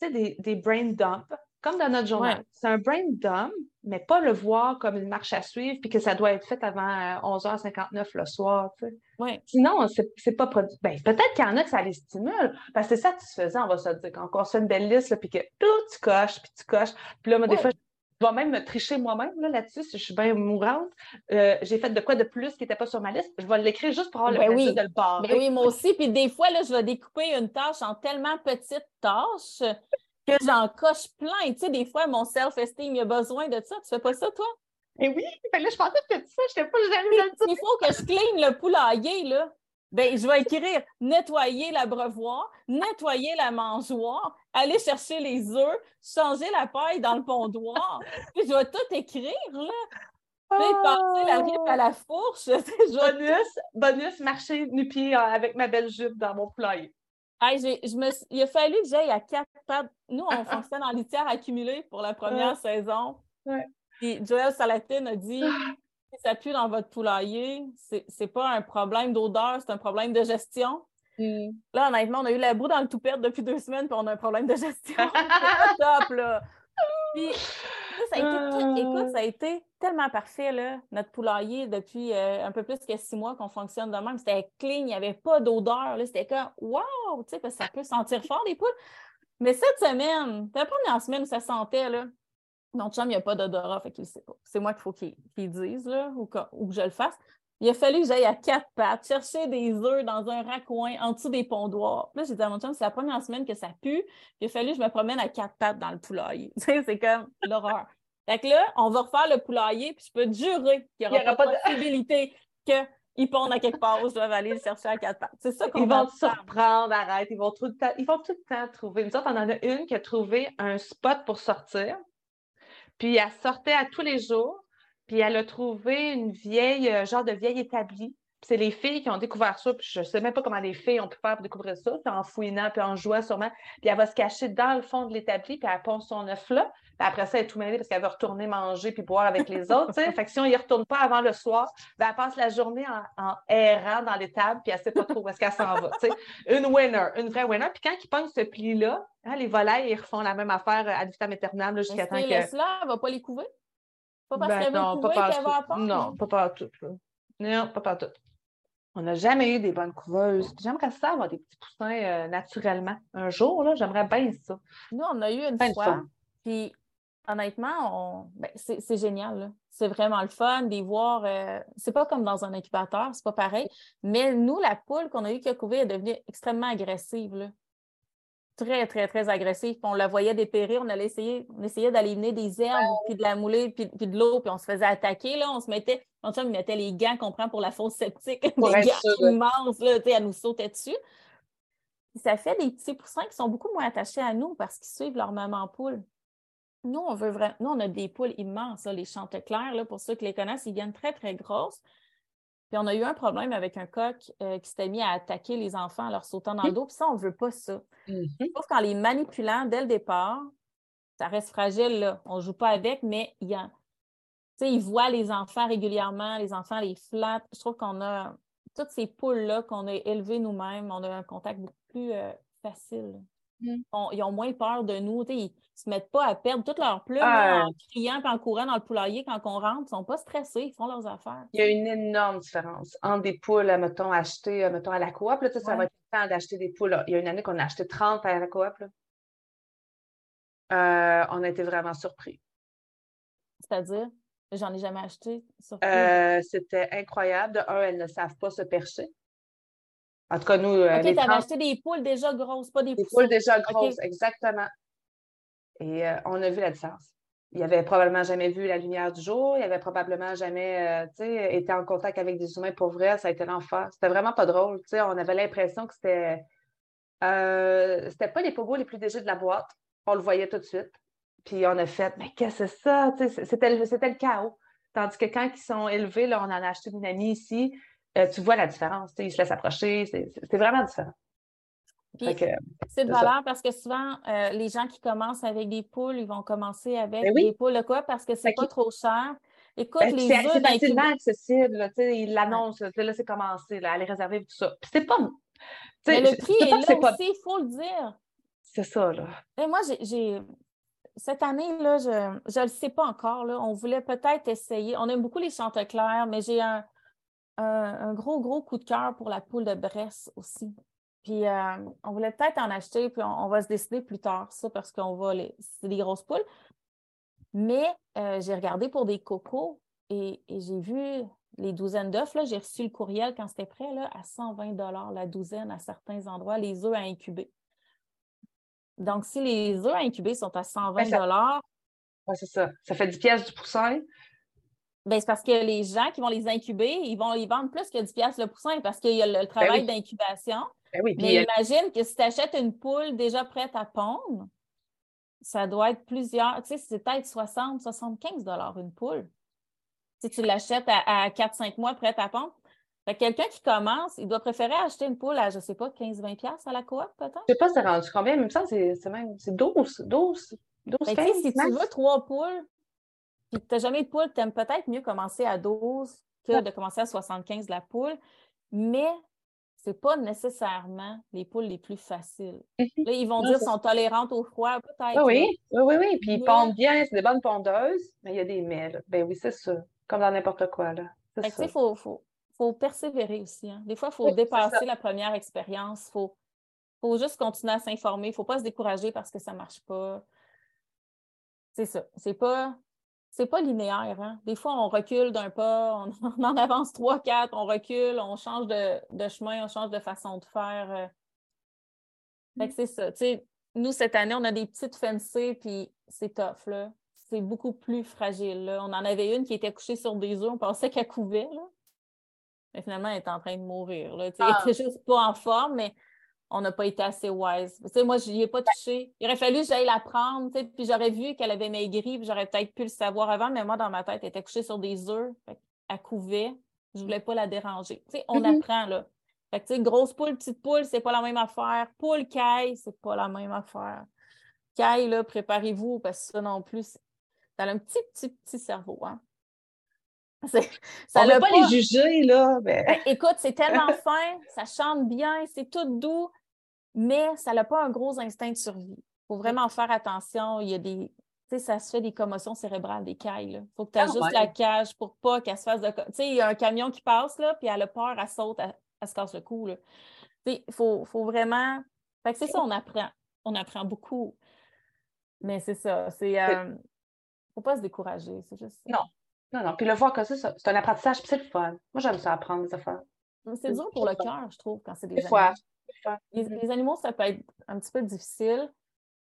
des, des brain dumps, comme dans notre journal. C'est un brain dump, mais pas le voir comme une marche à suivre puis que ça doit être fait avant 11h59 euh, le soir. Ouais. Sinon, c'est pas produit. Ben, peut-être qu'il y en a que ça les stimule, parce que c'est satisfaisant, on va se dire. Quand on fait une belle liste, puis que tout, tu coches, puis tu coches. Puis là, moi, des fois, je vais même me tricher moi-même là-dessus, si je suis bien mourante. Euh, j'ai fait de quoi de plus qui n'était pas sur ma liste? Je vais l'écrire juste pour avoir le ben plaisir de le barrer. Ben oui, moi aussi. Puis des fois, là, je vais découper une tâche en tellement petites tâches que j'en coche plein. Tu sais, des fois, mon self-esteem, il a besoin de ça. Tu fais pas ça, toi? Eh oui, là, je pensais que tu ça, je n'étais pas jamais Il faut que je clean le poulailler, là. Ben, je vais écrire nettoyer l'abreuvoir, nettoyer la mangeoire, aller chercher les œufs, changer la paille dans le pondoir. Puis je vais tout écrire, là. Puis passer la ripe à la fourche. bonus, bonus, marcher nu-pied euh, avec ma belle jupe dans mon poulailler. Je me, il a fallu que j'aille à quatre pattes. Nous, on fonctionne en litière accumulée pour la première saison. Ouais. Puis Joël Salatine a dit si ça pue dans votre poulailler, c'est n'est pas un problème d'odeur, c'est un problème de gestion. Mm. Là, honnêtement, on a eu la boue dans le toupette depuis deux semaines, puis on a un problème de gestion. top, là. Puis, ça a été, écoute, ça a été tellement parfait, là, notre poulailler, depuis euh, un peu plus que six mois qu'on fonctionne de même. C'était clean, il n'y avait pas d'odeur. C'était comme, wow, tu sais, parce que ça peut sentir fort, les poules. Mais cette semaine, la première semaine où ça sentait, là. Mon chum, il n'y a pas d'odorat, sait pas. C'est moi qu'il faut qu'il dise, là, ou que, ou que je le fasse. Il a fallu que j'aille à quatre pattes, chercher des œufs dans un raccoin en dessous des pondoirs. Puis là, j'ai dit à mon chum, c'est la première semaine que ça pue. Il a fallu que je me promène à quatre pattes dans le poulailler. c'est comme l'horreur. Fait que là, on va refaire le poulailler, puis je peux te jurer qu'il n'y aura, pas, de possibilité qu'ils pondent à quelque part où je dois aller le chercher à quatre pattes. C'est ça qu'on Ils vont te surprendre, arrête. Ils vont, tout le temps, ils vont tout le temps trouver. Nous autres, on en a une qui a trouvé un spot pour sortir. Puis elle sortait à tous les jours, puis elle a trouvé une vieille, euh, genre de vieille établie. c'est les filles qui ont découvert ça, puis je ne sais même pas comment les filles ont pu faire pour découvrir ça, puis en fouinant, puis en jouant sûrement. Puis elle va se cacher dans le fond de l'établi, puis elle pond son œuf là. Puis après ça, elle est tout mêlée parce qu'elle veut retourner manger puis boire avec les autres. fait que si on y retourne pas avant le soir, ben, elle passe la journée en, errant dans l'étable, puis elle ne sait pas trop où est-ce qu'elle s'en va. Une winner, une vraie winner. Puis quand ils pognent ce pli-là, Hein, les volailles, ils refont la même affaire à vitam aeternam jusqu'à temps que. Cela, elle va pas les couver? Pas parce ben qu'elle non, couver qu'elle va apprendre? Non, pas partout. Non, pas partout. On n'a jamais eu des bonnes couveuses. J'aimerais ça avoir des petits poussins euh, naturellement. Un jour, là, j'aimerais bien ça. Nous, on a eu une fois. Puis, honnêtement, on... Ben, c'est génial. C'est vraiment le fun d'y voir. Euh... C'est pas comme dans un incubateur, c'est pas pareil. Mais nous, la poule qu'on a eu qui a couvé est devenue extrêmement agressive. Là très, très, très agressif. Puis on la voyait dépérir. On allait essayer, on essayait d'aller des herbes, puis de la mouler, puis, de l'eau, puis on se faisait attaquer. Là. On se mettait, on il mettait les gants qu'on prend pour la fosse septique, des gants immenses, là, elle nous sautait dessus. ça fait des petits poussins qui sont beaucoup moins attachés à nous parce qu'ils suivent leur maman poule. Nous, on veut vraiment, nous, on a des poules immenses, les chanteclaires, là, pour ceux qui les connaissent, ils viennent très, très grosses. Puis on a eu un problème avec un coq euh, qui s'était mis à attaquer les enfants en leur sautant dans le dos. Puis ça, on ne veut pas ça. Mm-hmm. Sauf qu'en les manipulant dès le départ, ça reste fragile, là. On ne joue pas avec, mais il y a. Tu sais, ils voient les enfants régulièrement, les enfants les flattent. Je trouve qu'on a toutes ces poules-là qu'on a élevées nous-mêmes, on a un contact beaucoup plus euh, facile. Mm. ils ont moins peur de nous. Ils ne se mettent pas à perdre toutes leurs plumes en criant et en courant dans le poulailler quand on rentre. Ils ne sont pas stressés, ils font leurs affaires. Il y a une énorme différence entre des poules, mettons, achetées mettons, à la coop. Là, Ça va être le temps d'acheter des poules. Il y a une année qu'on a acheté 30 à la coop. Euh, on a été vraiment surpris. C'est-à-dire? J'en ai jamais acheté. Euh, c'était incroyable. De un, elles ne savent pas se percher. En tout cas, nous. Euh, OK, tu avais acheté des poules déjà grosses, pas des Des poules déjà grosses, exactement. Et euh, on a vu la différence. Il avait probablement jamais vu la lumière du jour, il avait probablement jamais euh, été en contact avec des humains pour vrai, ça a été l'enfer. C'était vraiment pas drôle. On avait l'impression que c'était. c'était pas les pogos les plus légers de la boîte. On le voyait tout de suite. Puis on a fait, mais qu'est-ce que c'est ça? C'était le chaos. Tandis que quand ils sont élevés, là, on en a acheté une amie ici, euh, tu vois la différence. Ils se laissent approcher. C'est vraiment différent. C'est de valeur parce que souvent, euh, les gens qui commencent avec des poules, ils vont commencer avec ben des poules de quoi? Parce que c'est pas trop cher. Écoute, Ben, les c'est d'incubateur. facilement accessible. Ils l'annoncent. là, c'est commencé. Là, allez réserver tout ça. C'est pas. Mais le prix est c'est là aussi, il faut le dire. C'est ça, là. Et moi, j'ai-. Cette année, là, je ne le sais pas encore. Là. On voulait peut-être essayer. On aime beaucoup les chanteclairs, mais j'ai un, un, un gros, gros coup de cœur pour la poule de Bresse aussi. Puis euh, on voulait peut-être en acheter, puis on, on va se décider plus tard, ça, parce qu'on va les. C'est des grosses poules. Mais euh, j'ai regardé pour des cocos et, et j'ai vu les douzaines d'œufs. J'ai reçu le courriel quand c'était prêt là, à 120 la douzaine à certains endroits, les œufs à incuber. Donc, si les œufs à incuber sont à 120 Ben, ça- Ouais, c'est ça. Ça fait 10 pièces du poussin. Ben, c'est parce que les gens qui vont les incuber, ils vont les vendre plus que 10 piastres le poussin parce qu'il y a le, le travail oui. d'incubation. Ben oui, Mais euh, imagine que si tu achètes une poule déjà prête à pondre, ça doit être plusieurs, tu sais, c'est peut-être 60, 75 dollars une poule. Si tu l'achètes à, à 4-5 mois prête à pondre. Fait que quelqu'un qui commence, il doit préférer acheter une poule à, je sais pas, 15-20 piastres à la coop, peut-être. je sais pas, c'est rendu combien, mais il me semble que c'est- c'est même c'est 12, 12, 12, Ben, tu sais, 15, si tu veux trois poules, puis tu n'as jamais de poule, tu aimes peut-être mieux commencer à 12 que Ouais. de commencer à 75 la poule, mais ce n'est pas nécessairement les poules les plus faciles. Mhm. Là, ils vont Non, dire sont tolérantes au froid, peut-être. Oui, oui, oui, oui. Puis ils pondent bien, c'est des bonnes pondeuses, mais il y a des mais. là. Ben oui, c'est ça. Comme dans n'importe quoi, là. Il faut, faut, faut persévérer aussi. hein. Des fois, il faut Oui, dépasser la première expérience. Il faut, faut juste continuer à s'informer. Il ne faut pas se décourager parce que ça ne marche pas. C'est ça. C'est pas. C'est pas linéaire. Hein? Des fois, on recule d'un pas, on, on en avance trois, quatre, on recule, on change de, de chemin, on change de façon de faire. euh. Fait que c'est ça. Nous, cette année, on a des petites fencées, puis c'est tough, là. C'est beaucoup plus fragile, là. On en avait une qui était couchée sur des œufs, on pensait qu'elle couvait, là. Mais finalement, elle est en train de mourir, là. Tu sais, Ah. Elle juste pas en forme, mais on n'a pas été assez wise. Tu sais, moi, je n'y ai pas touché. Il aurait fallu que j'aille la prendre, tu sais, puis j'aurais vu qu'elle avait maigri, puis j'aurais peut-être pu le savoir avant, mais moi, dans ma tête, elle était couchée sur des œufs, elle couvait. Je voulais pas la déranger. Tu sais, on Mhm. apprend, là. Fait que, tu sais, grosse poule, petite poule, c'est pas la même affaire. Poule, caille, c'est pas la même affaire. Caille, là, préparez-vous, parce que ça non plus, c'est- ça a un petit, petit, petit cerveau, hein. Ça On ne pas pas- les juger, là. Ben, ben, écoute, c'est tellement fin, ça chante bien, c'est tout doux, mais ça n'a pas un gros instinct de survie. Il faut vraiment faire attention. Il y a des. Tu sais, ça se fait des commotions cérébrales, des cailles. Il faut que tu Ah ajustes ouais. la cage pour pas qu'elle se fasse de. Tu sais, il y a un camion qui passe, là, puis elle a peur, elle saute, elle, elle se casse le cou. là. Tu sais, il faut, faut vraiment. Fait que c'est ça, on apprend. On apprend beaucoup. Mais c'est ça. C'est. euh, faut pas se décourager. C'est juste. ça. Non. non, non. Puis le voir comme ça, ça, c'est un apprentissage, puis c'est le fun. Moi, j'aime ça apprendre des affaires. C'est dur pour le cœur, je trouve, quand c'est des Des fois. Les, les animaux, ça peut être un petit peu difficile.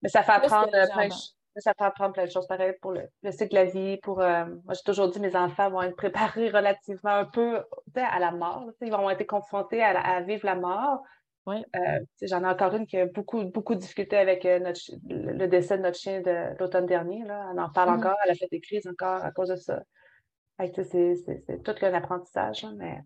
Mais ça fait apprendre euh, plein de jardins. ch- mais ça fait apprendre plein de choses pareil pour le, le cycle de la vie. Pour, euh, moi, j'ai toujours dit mes enfants vont être préparés relativement un peu à la mort. Ils vont être confrontés à, la- à vivre la mort. Oui. Euh, J'en ai encore une qui a beaucoup, beaucoup discuté avec notre, le décès de notre chien de l'automne dernier. Là. Elle en parle Mhm. encore. Elle a fait des crises encore à cause de ça. C'est tout un apprentissage. mais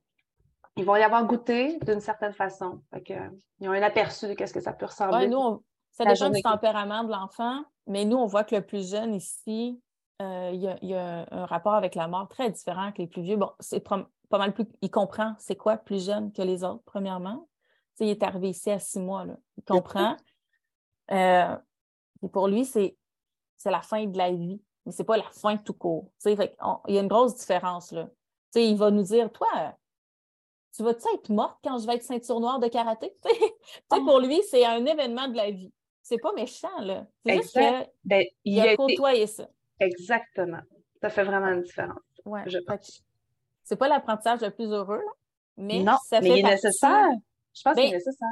ils vont y avoir goûté d'une certaine façon. Fait que, euh, ils ont un aperçu de ce que ça peut ressembler. Ouais, nous, on- ça dépend du tempérament de l'enfant, mais nous, on voit que le plus jeune ici, euh, il y, a, il y a un rapport avec la mort très différent que les plus vieux. Bon, c'est pas mal plus. Il comprend c'est quoi plus jeune que les autres, premièrement. Il est arrivé ici à six mois, là. Il comprend. Euh, et pour lui, c'est la fin de la vie, mais c'est pas la fin tout court. Fait il y a une grosse différence, là. Il va nous dire, toi, tu vas-tu être morte quand je vais être ceinture noire de karaté? Oh. pour lui, c'est un événement de la vie. C'est pas méchant, là. C'est juste Exact. Ben, il qu'il a a été... côtoyé ça. Exactement. Ça fait vraiment une différence. Ouais. Je que pense. C'est pas l'apprentissage le plus heureux, là, mais non, ça mais fait il est nécessaire. Je pense qu'il Ben, est nécessaire.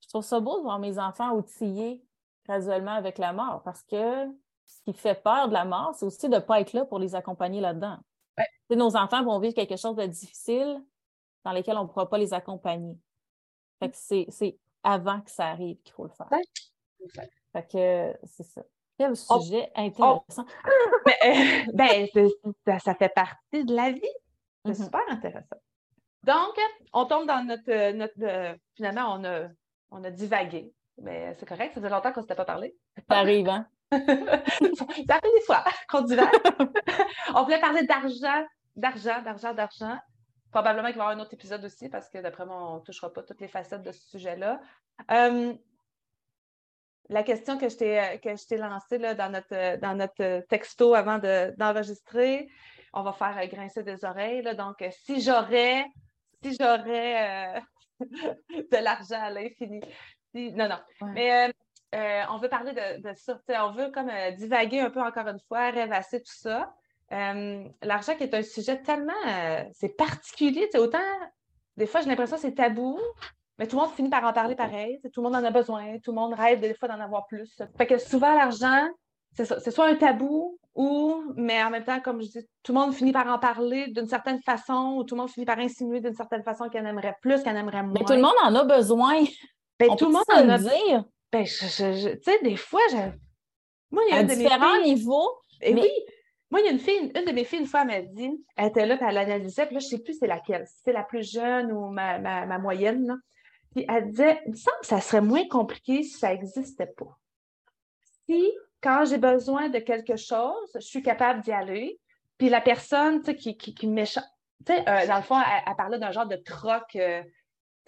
Je trouve ça beau de voir mes enfants outillés graduellement avec la mort parce que ce qui fait peur de la mort, c'est aussi de ne pas être là pour les accompagner là-dedans. Ouais. Nos enfants vont vivre quelque chose de difficile dans lequel on ne pourra pas les accompagner. Fait que c'est c'est avant que ça arrive qu'il faut le faire. Ouais. Fait que c'est ça. Quel Oh. sujet intéressant. Mais, euh, ben, ça, ça fait partie de la vie. C'est Mhm. super intéressant. Donc, on tombe dans notre. euh, notre euh, finalement, on a, on a divagué. Mais c'est correct, ça faisait longtemps qu'on ne s'était pas parlé. Ça arrive, hein? ça fait des fois qu'on divague. on voulait parler d'argent, d'argent, d'argent, d'argent. Probablement qu'il va y avoir un autre épisode aussi, parce que d'après moi, on ne touchera pas toutes les facettes de ce sujet-là. Euh, la question que je t'ai lancée là, dans, notre, dans notre texto avant d'enregistrer, on va faire grincer des oreilles. Là. Donc, si j'aurais si j'aurais euh, de l'argent à l'infini. Non, non. Mais euh, euh, on veut parler de, ça. on veut comme divaguer un peu encore une fois, rêvasser tout ça. L'argent qui est un sujet tellement c'est particulier. Autant des fois j'ai l'impression que c'est tabou, mais tout le monde finit par en parler pareil. Tout le monde en a besoin. Tout le monde rêve des fois d'en avoir plus. Fait que souvent, l'argent, c'est soit un tabou ou, mais en même temps, comme je dis, tout le monde finit par en parler d'une certaine façon ou tout le monde finit par insinuer d'une certaine façon qu'elle aimerait plus, qu'elle aimerait moins. Mais tout le monde en a besoin. Ben, tout le monde en a dire? Ben, tu sais, des fois, moi, il y a à différents niveaux. Et oui. Moi, il y a une fille, une de mes filles, une fois, m'a dit, elle était là, elle analysait, puis là, je ne sais plus c'est laquelle, si c'est la plus jeune ou ma, ma, moyenne. Puis elle disait, il ça serait moins compliqué si ça n'existait pas. Si quand j'ai besoin de quelque chose, je suis capable d'y aller. Puis la personne qui, qui, qui m'échappe, euh, dans le fond, elle, parlait d'un genre de troc, euh,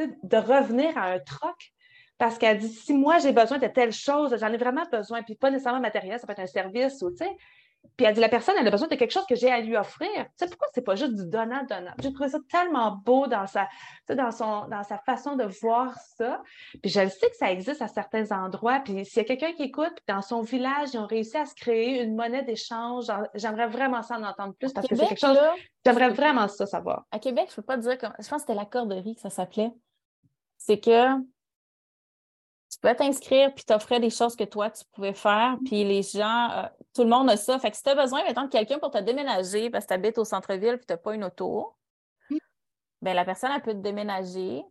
de revenir à un troc. Parce qu'elle dit, si moi j'ai besoin de telle chose, j'en ai vraiment besoin, puis pas nécessairement matériel, ça peut être un service ou, tu sais, puis elle dit, la personne, elle a besoin de quelque chose que j'ai à lui offrir. Tu sais, pourquoi c'est pas juste du donnant-donnant? J'ai trouvé ça tellement beau dans sa, dans, son, dans sa façon de voir ça. Puis je sais que ça existe à certains endroits. Puis s'il y a quelqu'un qui écoute, puis dans son village, ils ont réussi à se créer une monnaie d'échange, j'aimerais vraiment ça en entendre plus parce que c'est quelque chose, j'aimerais vraiment ça savoir. À Québec, je peux pas dire, comme, je pense que c'était la corderie que ça s'appelait. C'est que tu peux t'inscrire puis t'offrir des choses que toi, tu pouvais faire. Puis les gens, euh, tout le monde a ça. Fait que si tu as besoin maintenant de quelqu'un pour te déménager parce que tu habites au centre-ville puis tu n'as pas une auto, ben la personne, elle peut te déménager.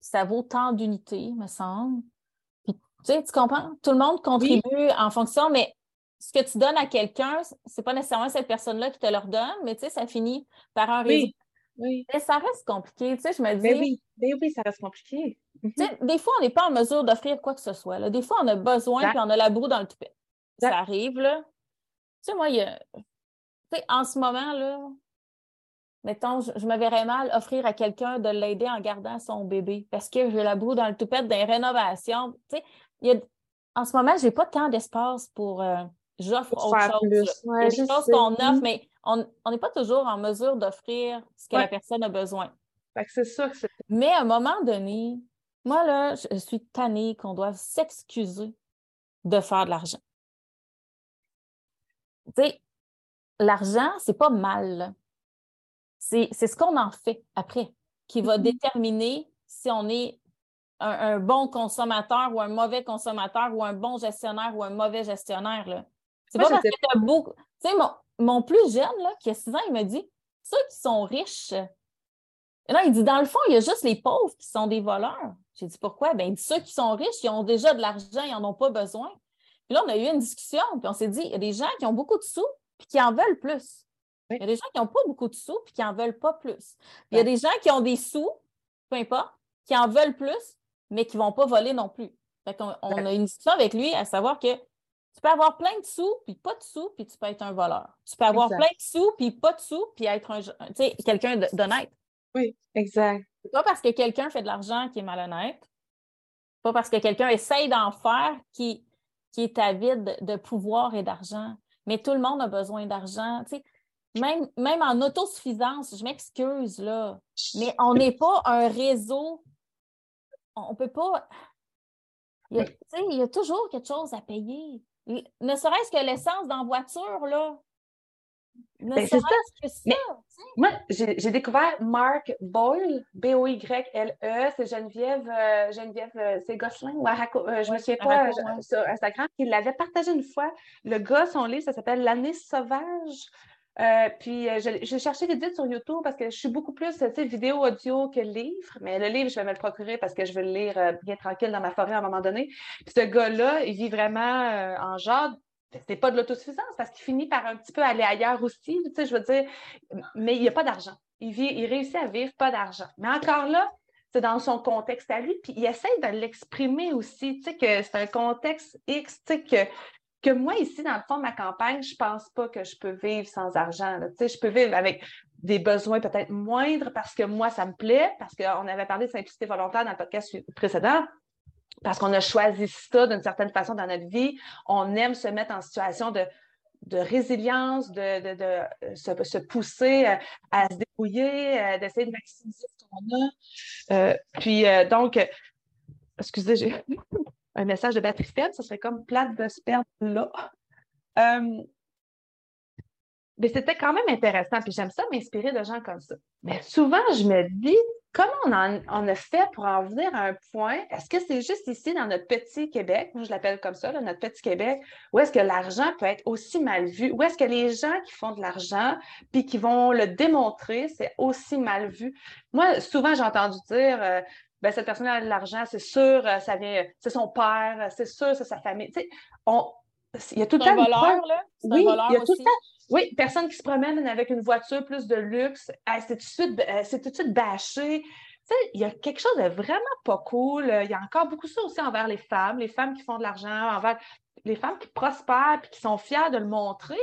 Ça vaut tant d'unités, me semble. Puis, tu sais, tu comprends? Tout le monde contribue en fonction, mais ce que tu donnes à quelqu'un, c'est pas nécessairement cette personne-là qui te le redonne, mais tu sais, ça finit par un réseau. Oui. Mais ça reste compliqué. Tu sais, je me dis. Mais oui, mais oui, ça reste compliqué. Mhm. Des fois, on n'est pas en mesure d'offrir quoi que ce soit. Là. Des fois, on a besoin, puis on a la broue dans le toupet. Ça arrive, là. Tu sais, moi, il y a... Tu sais, en ce moment, là, mettons, je, me verrais mal offrir à quelqu'un de l'aider en gardant son bébé parce que j'ai la broue dans le toupet des rénovations. Tu sais, il y a... en ce moment, je n'ai pas tant d'espace pour... Euh, j'offre autre chose. il y a des choses qu'on offre, mais on n'est pas toujours en mesure d'offrir ce que la personne a besoin. c'est ça que Mais à un moment donné, moi, là, je suis tannée qu'on doive s'excuser de faire de l'argent. Tu sais, l'argent, c'est pas mal. C'est ce qu'on en fait après qui va mm-hmm. déterminer si on est un, bon consommateur ou un mauvais consommateur ou un bon gestionnaire ou un mauvais gestionnaire. C'est pas parce que tu as beaucoup. Tu sais, mon, mon, plus jeune, là, qui a 6 ans, il me dit ceux qui sont riches. non, il dit dans le fond, il y a juste les pauvres qui sont des voleurs. J'ai dit pourquoi? Ben, ceux qui sont riches, ils ont déjà de l'argent, ils n'en ont pas besoin. Puis là, on a eu une discussion, puis on s'est dit, il y a des gens qui ont beaucoup de sous, puis qui en veulent plus. Il y a des gens qui n'ont pas beaucoup de sous, puis qui n'en veulent pas plus. Puis il y a des gens qui ont des sous, peu importe, qui en veulent plus, mais qui ne vont pas voler non plus. Fait on, on a une discussion avec lui à savoir que tu peux avoir plein de sous, puis pas de sous, puis tu peux être un voleur. Tu peux avoir plein de sous, puis pas de sous, puis être un, quelqu'un d'honnête. Oui, exact. C'est pas parce que quelqu'un fait de l'argent qui est malhonnête, pas parce que quelqu'un essaye d'en faire qui, qui est avide de pouvoir et d'argent. Mais tout le monde a besoin d'argent. même, même en autosuffisance, je m'excuse, là, mais on n'est pas un réseau. On ne peut pas. Il y, a, il y a toujours quelque chose à payer. Ne serait-ce que l'essence dans la voiture, là. Ben, c'est ça. moi, j'ai découvert Mark Boyle, B-O-Y-L-E, c'est Geneviève, euh, Geneviève, euh, c'est Gosselin ou euh, je ne me souviens pas, sur Instagram, qui l'avait partagé une fois. Le gars, son livre, ça s'appelle L'année sauvage. Puis j'ai cherché des sur YouTube parce que je suis beaucoup plus vidéo audio que livre, mais le livre, je vais me le procurer parce que je veux le lire bien tranquille dans ma forêt à un moment donné. Puis ce gars-là, il vit vraiment en genre c'est pas de l'autosuffisance parce qu'il finit par un petit peu aller ailleurs aussi, tu sais, je veux dire, mais il n'y a pas d'argent. Il, il réussit à vivre pas d'argent. Mais encore là, c'est dans son contexte à lui, puis il essaie de l'exprimer aussi, tu sais, que c'est un contexte X, tu sais, que, que moi, ici, dans le fond de ma campagne, je ne pense pas que je peux vivre sans argent. Je peux vivre avec des besoins peut-être moindres parce que moi, ça me plaît, parce qu'on avait parlé de simplicité volontaire dans le podcast précédent, parce qu'on a choisi ça d'une certaine façon dans notre vie. On aime se mettre en situation de, résilience, de, de, euh, se, pousser euh, à se débrouiller, euh, d'essayer de maximiser ce qu'on a. puis donc, excusez, j'ai un message de batterie faible, ça serait comme plate de se perdre là. mais c'était quand même intéressant, puis j'aime ça m'inspirer de gens comme ça. Mais souvent, je me dis, Comment on, a fait pour en venir à un point? Est-ce que c'est juste ici, dans notre petit Québec, moi je l'appelle comme ça, notre petit Québec, où est-ce que l'argent peut être aussi mal vu? Où est-ce que les gens qui font de l'argent puis qui vont le démontrer, c'est aussi mal vu? Moi, souvent, j'ai entendu dire, euh, ben, cette personne a de l'argent, c'est sûr, euh, ça vient, c'est son père, c'est sûr, c'est sa famille. Tu sais, on, il y a tout le temps. Un là? Oui, il y a tout le temps oui, personne qui se promène avec une voiture plus de luxe, c'est tout, de suite bâché. Tu sais, il y a quelque chose de vraiment pas cool. Il y a encore beaucoup ça aussi envers les femmes, les femmes qui font de l'argent, envers les femmes qui prospèrent et qui sont fières de le montrer.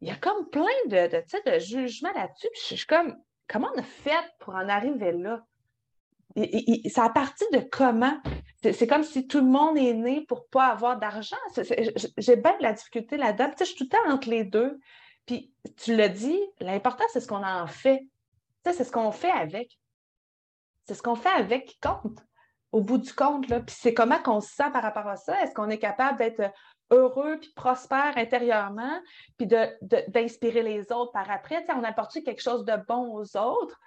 Il y a comme plein de, de, de jugements là-dessus. je suis comme, comment on a fait pour en arriver là? Ça a parti de comment? C'est comme si tout le monde est né pour ne pas avoir d'argent. J'ai bien de la difficulté là-dedans. je suis tout le temps entre les deux. Puis tu l'as dit, l'important, c'est ce qu'on en fait. c'est ce qu'on fait avec. C'est ce qu'on fait avec qui compte, au bout du compte. Là. Puis c'est comment qu'on se sent par rapport à ça? Est-ce qu'on est capable d'être heureux puis prospère intérieurement, puis d'inspirer les autres par après? on apporte quelque chose de bon aux autres?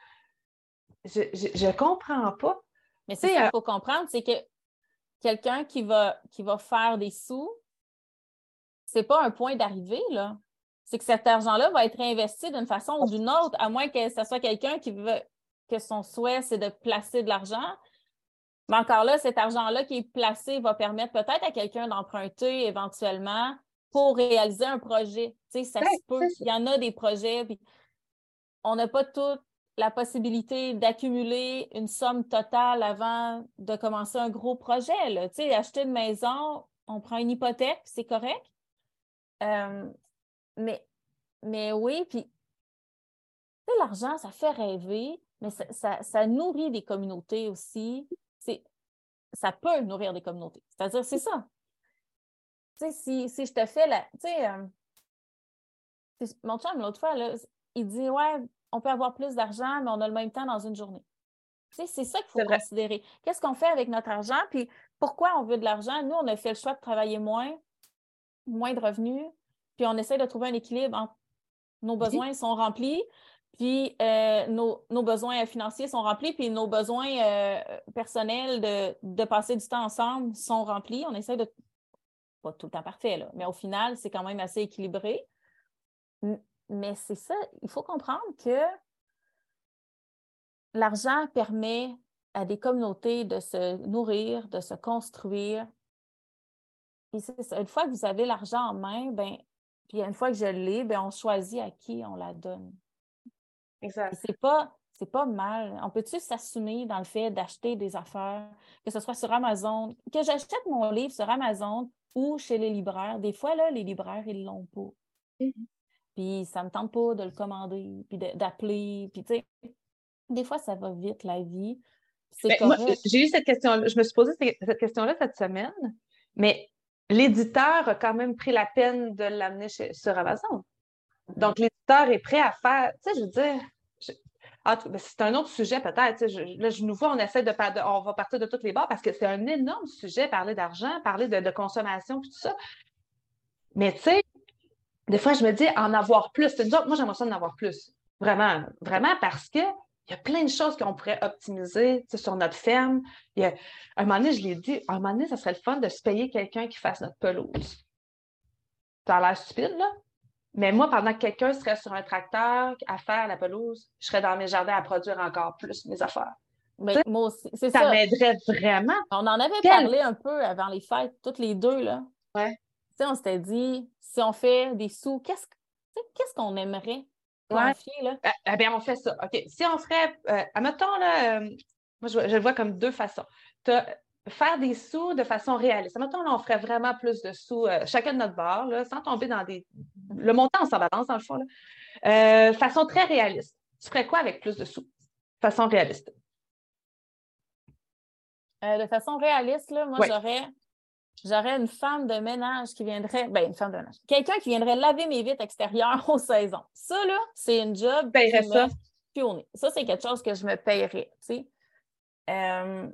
Je ne comprends pas. Mais c'est ça qu'il faut comprendre, c'est que quelqu'un qui va, qui va faire des sous, c'est pas un point d'arrivée, là c'est que cet argent-là va être réinvesti d'une façon ou d'une autre, à moins que ce soit quelqu'un qui veut que son souhait, c'est de placer de l'argent. Mais encore là, cet argent-là qui est placé va permettre peut-être à quelqu'un d'emprunter éventuellement pour réaliser un projet. Tu sais, ça se peut. Il y en a des projets, puis on n'a pas toute la possibilité d'accumuler une somme totale avant de commencer un gros projet. Là. Tu sais, acheter une maison, on prend une hypothèque, c'est correct. Euh, mais, mais oui, puis l'argent, ça fait rêver, mais ça, nourrit des communautés aussi. Ça peut nourrir des communautés. C'est-à-dire, c'est ça. Tu sais, si, si je te fais la. Tu sais, euh, mon chum, l'autre fois, là, il dit Ouais, on peut avoir plus d'argent, mais on a le même temps dans une journée. Tu sais, c'est ça qu'il faut considérer. Qu'est-ce qu'on fait avec notre argent? Puis pourquoi on veut de l'argent? Nous, on a fait le choix de travailler moins, moins de revenus, puis on essaie de trouver un équilibre entre nos besoins sont remplis, puis euh, nos, besoins financiers sont remplis, puis nos besoins euh, personnels de, passer du temps ensemble sont remplis. On essaie de. Pas tout le temps parfait, là, mais au final, c'est quand même assez équilibré. Mais c'est ça, il faut comprendre que l'argent permet à des communautés de se nourrir, de se construire. Et ça. Une fois que vous avez l'argent en main, ben, puis une fois que je l'ai, ben, on choisit à qui on la donne. Exact. C'est pas, c'est pas mal. On peut-tu s'assumer dans le fait d'acheter des affaires, que ce soit sur Amazon, que j'achète mon livre sur Amazon ou chez les libraires? Des fois, là, les libraires, ils l'ont pas. Mm-hmm. Puis ça me tente pas de le commander, puis d'appeler, puis tu sais, des fois, ça va vite, la vie. Ben, j'ai eu cette question je me suis posé cette question-là cette semaine, mais l'éditeur a quand même pris la peine de l'amener sur Amazon. Donc, l'éditeur est prêt à faire, tu sais, je veux dire, ben, c'est un autre sujet peut-être. Là, je nous vois, on essaie de, on va partir de toutes les bords parce que c'est un énorme sujet, parler d'argent, parler de, consommation, puis tout ça. Mais tu sais, des fois, je me dis, en avoir plus. Moi, j'aimerais ça en avoir plus. Vraiment, vraiment parce que il y a plein de choses qu'on pourrait optimiser sur notre ferme. Il y a, un moment donné, je l'ai dit, un moment donné, ça serait le fun de se payer quelqu'un qui fasse notre pelouse. Ça a l'air stupide, là. Mais moi, pendant que quelqu'un serait sur un tracteur à faire la pelouse, je serais dans mes jardins à produire encore plus mes affaires. Mais moi aussi, c'est ça. Ça m'aiderait vraiment. On en avait parlé un peu avant les fêtes, toutes les deux, là. Ouais. Sais, on s'était dit, si on fait des sous, qu'est-ce qu'on aimerait là? Eh, eh bien, on fait ça. OK. Si on ferait, euh, admettons, là, euh, moi, je, le vois comme deux façons. Tu as faire des sous de façon réaliste. Maintenant, on ferait vraiment plus de sous, euh, chacun de notre bord, sans tomber dans des. Le montant, on s'en balance, dans le fond. Là. façon très réaliste. Tu ferais quoi avec plus de sous? Façon réaliste. de façon réaliste, là, moi, j'aurais j'aurais une femme de ménage qui viendrait, ben une femme de ménage, quelqu'un qui viendrait laver mes vitres extérieures aux saisons. Ça, là, c'est une job qui ça? me Ça, c'est quelque chose que je me paierais, tu sais. Euh,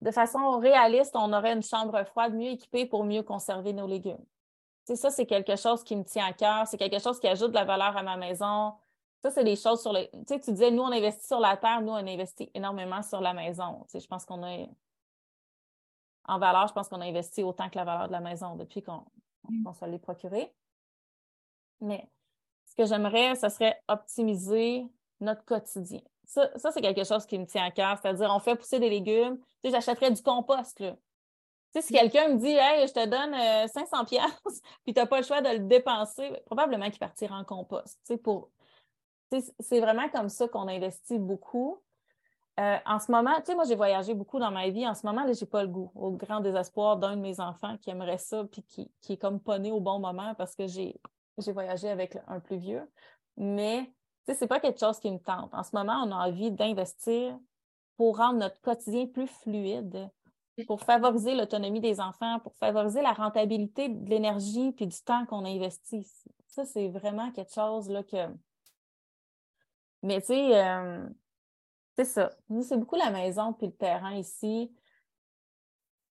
de façon réaliste, on aurait une chambre froide mieux équipée pour mieux conserver nos légumes. Tu sais, ça, c'est quelque chose qui me tient à cœur. C'est quelque chose qui ajoute de la valeur à ma maison. Ça, c'est des choses sur les. Tu sais, tu disais, nous, on investit sur la terre, nous, on investit énormément sur la maison. Tu sais, je pense qu'on a en valeur, je pense qu'on a investi autant que la valeur de la maison depuis qu'on mm. se l'est procuré. Mais ce que j'aimerais, ce serait optimiser notre quotidien. Ça, c'est quelque chose qui me tient à cœur, c'est-à-dire on fait pousser des légumes. Tu sais, j'achèterais du compost. Là. Tu sais, si mm. quelqu'un me dit Hey, je te donne 500 euh, pièces puis tu n'as pas le choix de le dépenser, probablement qu'il partira en compost. Tu sais, pour... c'est vraiment comme ça qu'on investit beaucoup. Euh, en ce moment, tu sais, moi, j'ai voyagé beaucoup dans ma vie. En ce moment, je n'ai pas le goût, au grand désespoir d'un de mes enfants qui aimerait ça, puis qui, qui est comme pas né au bon moment parce que j'ai voyagé avec un plus vieux. Mais, tu sais, c'est pas quelque chose qui me tente. En ce moment, on a envie d'investir pour rendre notre quotidien plus fluide, pour favoriser l'autonomie des enfants, pour favoriser la rentabilité de l'énergie puis du temps qu'on a investi. Ça, c'est vraiment quelque chose là, que. Mais tu sais, euh, c'est ça. Nous, c'est beaucoup la maison puis le terrain ici.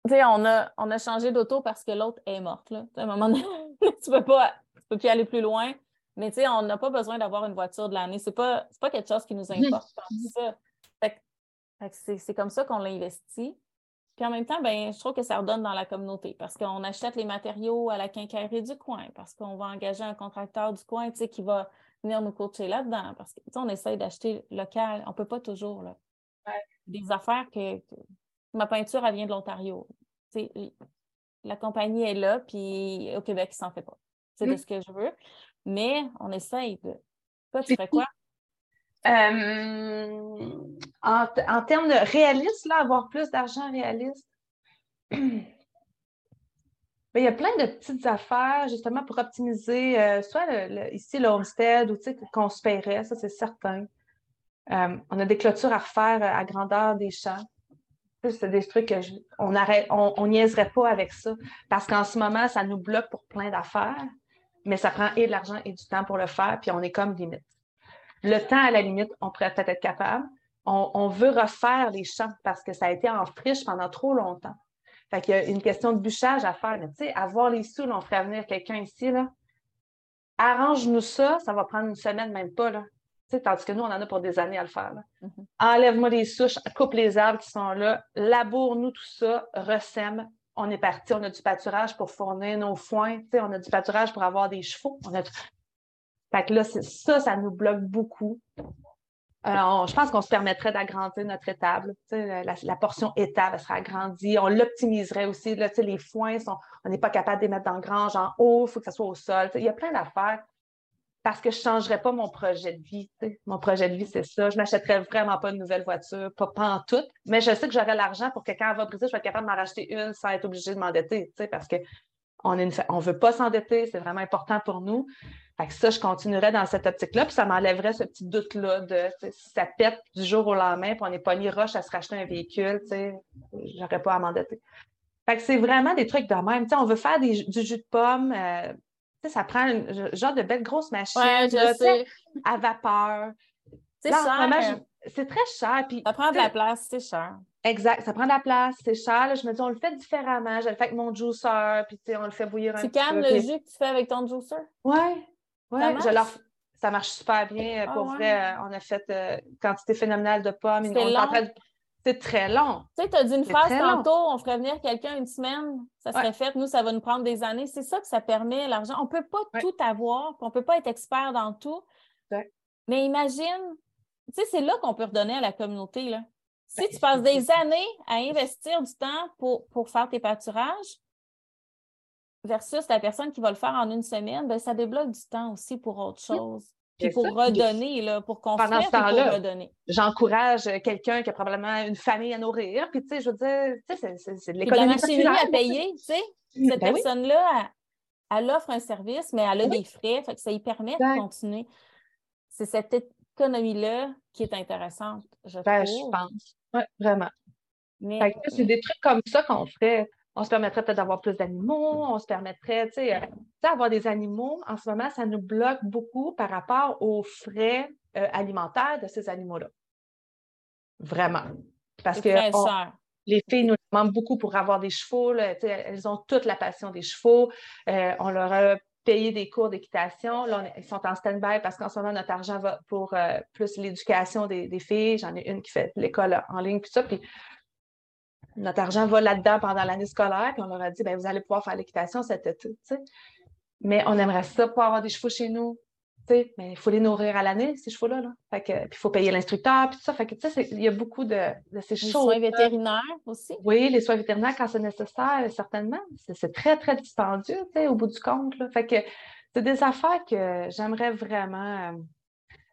Tu sais, on a, on a changé d'auto parce que l'autre est morte. Là. À un moment donné, tu peux pas, tu peux plus aller plus loin. Mais tu sais, on n'a pas besoin d'avoir une voiture de l'année. C'est pas, pas quelque chose qui nous importe ça. c'est comme ça qu'on l'a investi. Puis en même temps, ben, je trouve que ça redonne dans la communauté parce qu'on achète les matériaux à la quincaillerie du coin, parce qu'on va engager un contracteur du coin qui va venir nous coacher là-dedans. Parce que, on essaye d'acheter local. On ne peut pas toujours. Là. Des affaires que, Ma peinture, elle vient de l'Ontario. La compagnie est là, puis au Québec, ça s'en fait pas. C'est de mmh. ce que je veux. Mais on essaye de. Toi, tu ferais quoi? Euh, en, en, termes de réaliste, là, avoir plus d'argent réaliste. Ben, il y a plein de petites affaires justement pour optimiser, euh, soit ici le homestead ou qu'on se paierait, ça c'est certain. Euh, on a des clôtures à refaire à grandeur des champs. C'est des trucs qu'on on, on niaiserait pas avec ça parce qu'en ce moment, ça nous bloque pour plein d'affaires, mais ça prend et de l'argent et du temps pour le faire, puis on est comme limite. Le temps, à la limite, on pourrait peut-être être capable. On veut refaire les champs parce que ça a été en friche pendant trop longtemps. Fait qu'il y a une question de bûchage à faire. Mais tu sais, avoir les sous, on ferait venir quelqu'un ici, là. Arrange-nous ça, ça va prendre une semaine, même pas, là. Tu sais, tandis que nous, on en a pour des années à le faire. Mm-hmm. Enlève-moi les souches, coupe les arbres qui sont là, laboure-nous tout ça, ressème. On est parti, on a du pâturage pour fournir nos foins, tu sais, on a du pâturage pour avoir des chevaux. On a... Fait que là, ça, ça nous bloque beaucoup. Je pense qu'on se permettrait d'agrandir notre étable. La, portion étable serait agrandie. On l'optimiserait aussi. Les foins, sont, on n'est pas capable de les mettre dans le grange en haut, il faut que ça soit au sol. Il y a plein d'affaires parce que je ne changerais pas mon projet de vie. Mon projet de vie, c'est ça. Je ne m'achèterais vraiment pas de nouvelle voiture, pas, en tout. Mais je sais que j'aurais l'argent pour que quand elle va briser, je vais être capable de m'en racheter une sans être obligée de m'endetter. Parce qu'on ne veut pas s'endetter, c'est vraiment important pour nous. Fait que ça, je continuerais dans cette optique-là, puis ça m'enlèverait ce petit doute-là de si ça pète du jour au lendemain, puis on n'est pas ni roche à se racheter un véhicule, tu sais, j'aurais pas à m'endetter. Fait que c'est vraiment des trucs de même. Tu on veut faire du jus de pomme, euh, sais, ça prend un genre de belle grosse machine à vapeur. C'est cher. C'est très cher. Puis, ça prend de la place, c'est cher. Exact, ça prend de la place, c'est cher. je me dis, on le fait différemment. Je le fais avec mon juicer, puis on le fait bouillir un petit peu. Tu calmes le jus que tu fais avec ton juicer? Oui, oui, ça marche? ça marche super bien. Euh, pour ah, vrai, euh, on a fait euh, quantité phénoménale de pommes. C'est très long. Tu sais, tu as dit une phrase tantôt, on ferait venir quelqu'un une semaine, ça serait fait. Nous, ça va nous prendre des années. C'est ça que ça permet, l'argent. On ne peut pas tout avoir, on ne peut pas être expert dans tout. Mais imagine, tu sais, c'est là qu'on peut redonner à la communauté. Là. Si ben, tu passes des années à investir du temps pour, pour faire tes pâturages, versus la personne qui va le faire en une semaine, ben, ça débloque du temps aussi pour autre chose. puis pour redonner, là, pour construire Pendant ce puis pour temps-là, redonner. J'encourage quelqu'un qui a probablement une famille à nourrir, puis tu sais, je veux dire, tu sais, c'est- de Puis de la l'économie machinerie circulaire. à payer, tu sais. Cette Ben personne-là, elle, elle offre un service, mais elle a Oui. des frais, fait que ça lui permet de continuer. C'est cette économie-là qui est intéressante, je Ben, je trouve. pense. Oui, vraiment. Mais Fait que, c'est des trucs comme ça qu'on ferait. On se permettrait peut-être d'avoir plus d'animaux, on se permettrait, tu sais, euh, tu sais, avoir des animaux, en ce moment, ça nous bloque beaucoup par rapport aux frais euh, alimentaires de ces animaux-là. Vraiment. Parce que on- les filles nous demandent beaucoup pour avoir des chevaux. là, elles ont toute la passion des chevaux. Euh, on leur a payé des cours d'équitation. Là, on ils sont en stand-by parce qu'en ce moment, notre argent va pour euh, plus l'éducation des, des filles. J'en ai une qui fait l'école en ligne, puis ça. Puis notre argent va là-dedans pendant l'année scolaire. Puis on leur a dit, ben, vous allez pouvoir faire l'équitation cet été. Mais on aimerait ça pour avoir des chevaux chez nous. Mais il faut les nourrir à l'année, ces chevaux-là. Là. Fait que, puis il faut payer l'instructeur, puis tout ça. Fait que, tu sais, c'est- il y a beaucoup de, de ces Les choses. soins vétérinaires aussi. Oui, les soins vétérinaires quand c'est nécessaire, certainement. C'est très, très dispendieux, tu sais, au bout du compte. là. Fait que c'est des affaires que j'aimerais vraiment, euh,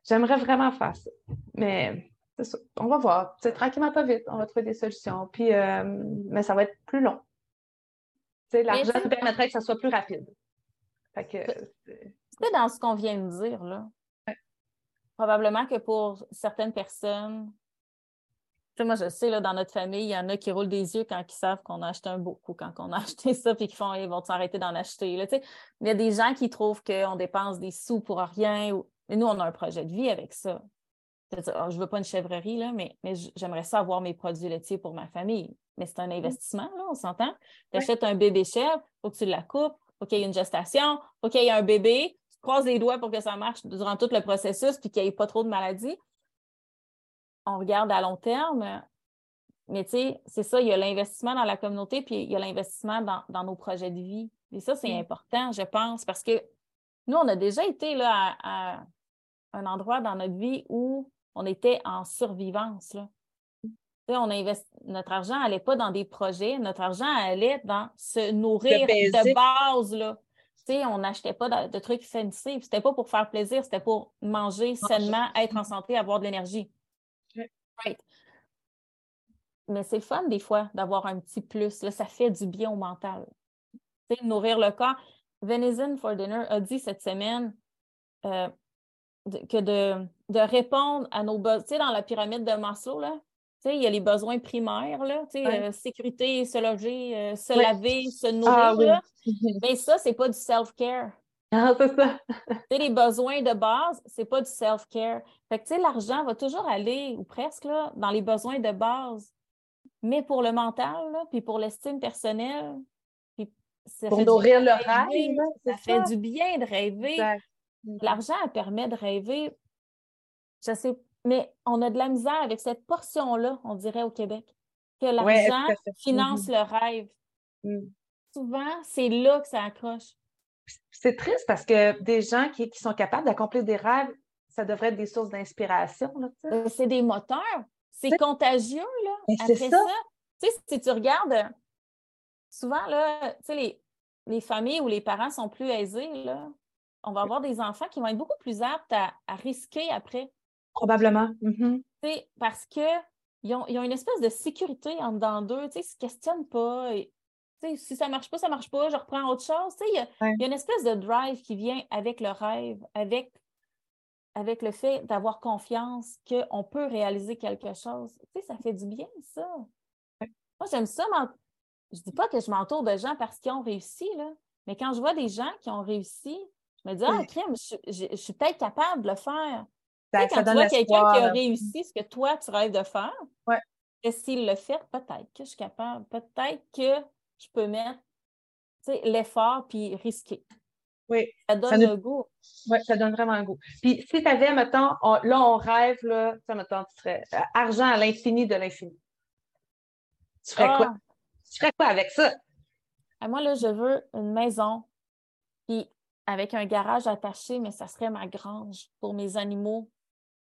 j'aimerais vraiment faire ça. Mais ça. On va voir. C'est tranquillement pas vite. On va trouver des solutions. Puis, euh, mais ça va être plus long. L'argent nous permettrait que ça soit plus rapide. Fait que, c'est- dans ce qu'on vient de dire, là. Probablement que pour certaines personnes, moi, je sais, là, dans notre famille, il y en a qui roulent des yeux quand ils savent qu'on a acheté un beau coup, quand on a acheté ça, puis qui font, ils vont s'arrêter d'en acheter, là. Il y a des gens qui trouvent qu'on dépense des sous pour rien. Ou... Mais nous, on a un projet de vie avec ça. Je veux pas une chèvrerie, là, mais, mais j'aimerais ça avoir mes produits laitiers pour ma famille. Mais c'est un investissement, là, on s'entend. Tu achètes un bébé chèvre, il faut que tu la coupes, il faut qu'il y ait une gestation, il faut qu'il y ait un bébé. Tu croises les doigts pour que ça marche durant tout le processus puis qu'il n'y ait pas trop de maladies. On regarde à long terme, mais tu sais, c'est ça, il y a l'investissement dans la communauté puis il y a l'investissement dans, dans nos projets de vie. Et ça, c'est Mm. important, je pense, parce que nous, on a déjà été là à, à un endroit dans notre vie où on était en survivance. Là. On investi... Notre argent n'allait pas dans des projets, notre argent allait dans se nourrir de base. Là. On n'achetait pas de, de trucs fancy. C'était pas pour faire plaisir, c'était pour manger sainement, être en santé, avoir de l'énergie. Right. Mais c'est fun des fois d'avoir un petit plus. Là, ça fait du bien au mental. Tu sais, nourrir le corps. Venison for Dinner a dit cette semaine euh, de- que de, de répondre à nos besoins. Tu sais, dans la pyramide de Maslow, là, tu sais, il y a les besoins primaires, là, tu sais, Ouais. euh, sécurité, se loger, euh, se Ouais. laver, se nourrir. Ah oui. là. Mais ça, c'est pas du self-care. Ah, c'est ça. Tu sais, les besoins de base, c'est pas du self-care. Fait que, tu sais, l'argent va toujours aller, ou presque, là, dans les besoins de base. Mais pour le mental, là, puis pour l'estime personnelle, puis ça Pour nourrir le rêve, hein, Ça fait du bien de rêver. Exact. L'argent elle permet de rêver. Je sais, mais on a de la misère avec cette portion-là, on dirait au Québec, que l'argent fait. finance le rêve. Mhm. Souvent, c'est là que ça accroche. C'est triste parce que des gens qui, qui sont capables d'accomplir des rêves, ça devrait être des sources d'inspiration. Euh, C'est des moteurs. C'est contagieux, là. Mais Après ça. ça, tu sais, si tu regardes, euh, souvent, là, tu sais, les, les familles où les parents sont plus aisés, là, on va avoir des enfants qui vont être beaucoup plus aptes à, à risquer après. Probablement. Sais, parce qu'ils ont, ils ont une espèce de sécurité en dedans d'eux. Ils ne se questionnent pas. Et, si ça ne marche pas, ça ne marche pas, je reprends autre chose. Il y Ouais. y a une espèce de drive qui vient avec le rêve, avec, avec le fait d'avoir confiance qu'on peut réaliser quelque chose. Ça fait du bien, ça. Moi, j'aime ça. Je ne dis pas que je m'entoure de gens parce qu'ils ont réussi, là. mais quand je vois des gens qui ont réussi, me dis, ah, Oui. crème, je, je- je suis peut-être capable de le faire. Tu Ça, sais, ça quand tu donne vois quelqu'un qui a là. réussi ce que toi, tu rêves de faire, Ouais. et s'il le fait, peut-être que je suis capable, peut-être que je peux mettre tu sais, l'effort puis risquer. Oui, Ça donne Ça nous- le goût. ouais, ça donne vraiment un goût. Puis si tu avais, mettons, on- là, on rêve, là, tu sais, mettons, tu serais euh, argent à l'infini de l'infini. Tu ferais quoi? Ah, Tu ferais quoi avec ça? ah, moi, là, je veux une maison, avec un garage attaché, mais ça serait ma grange pour mes animaux.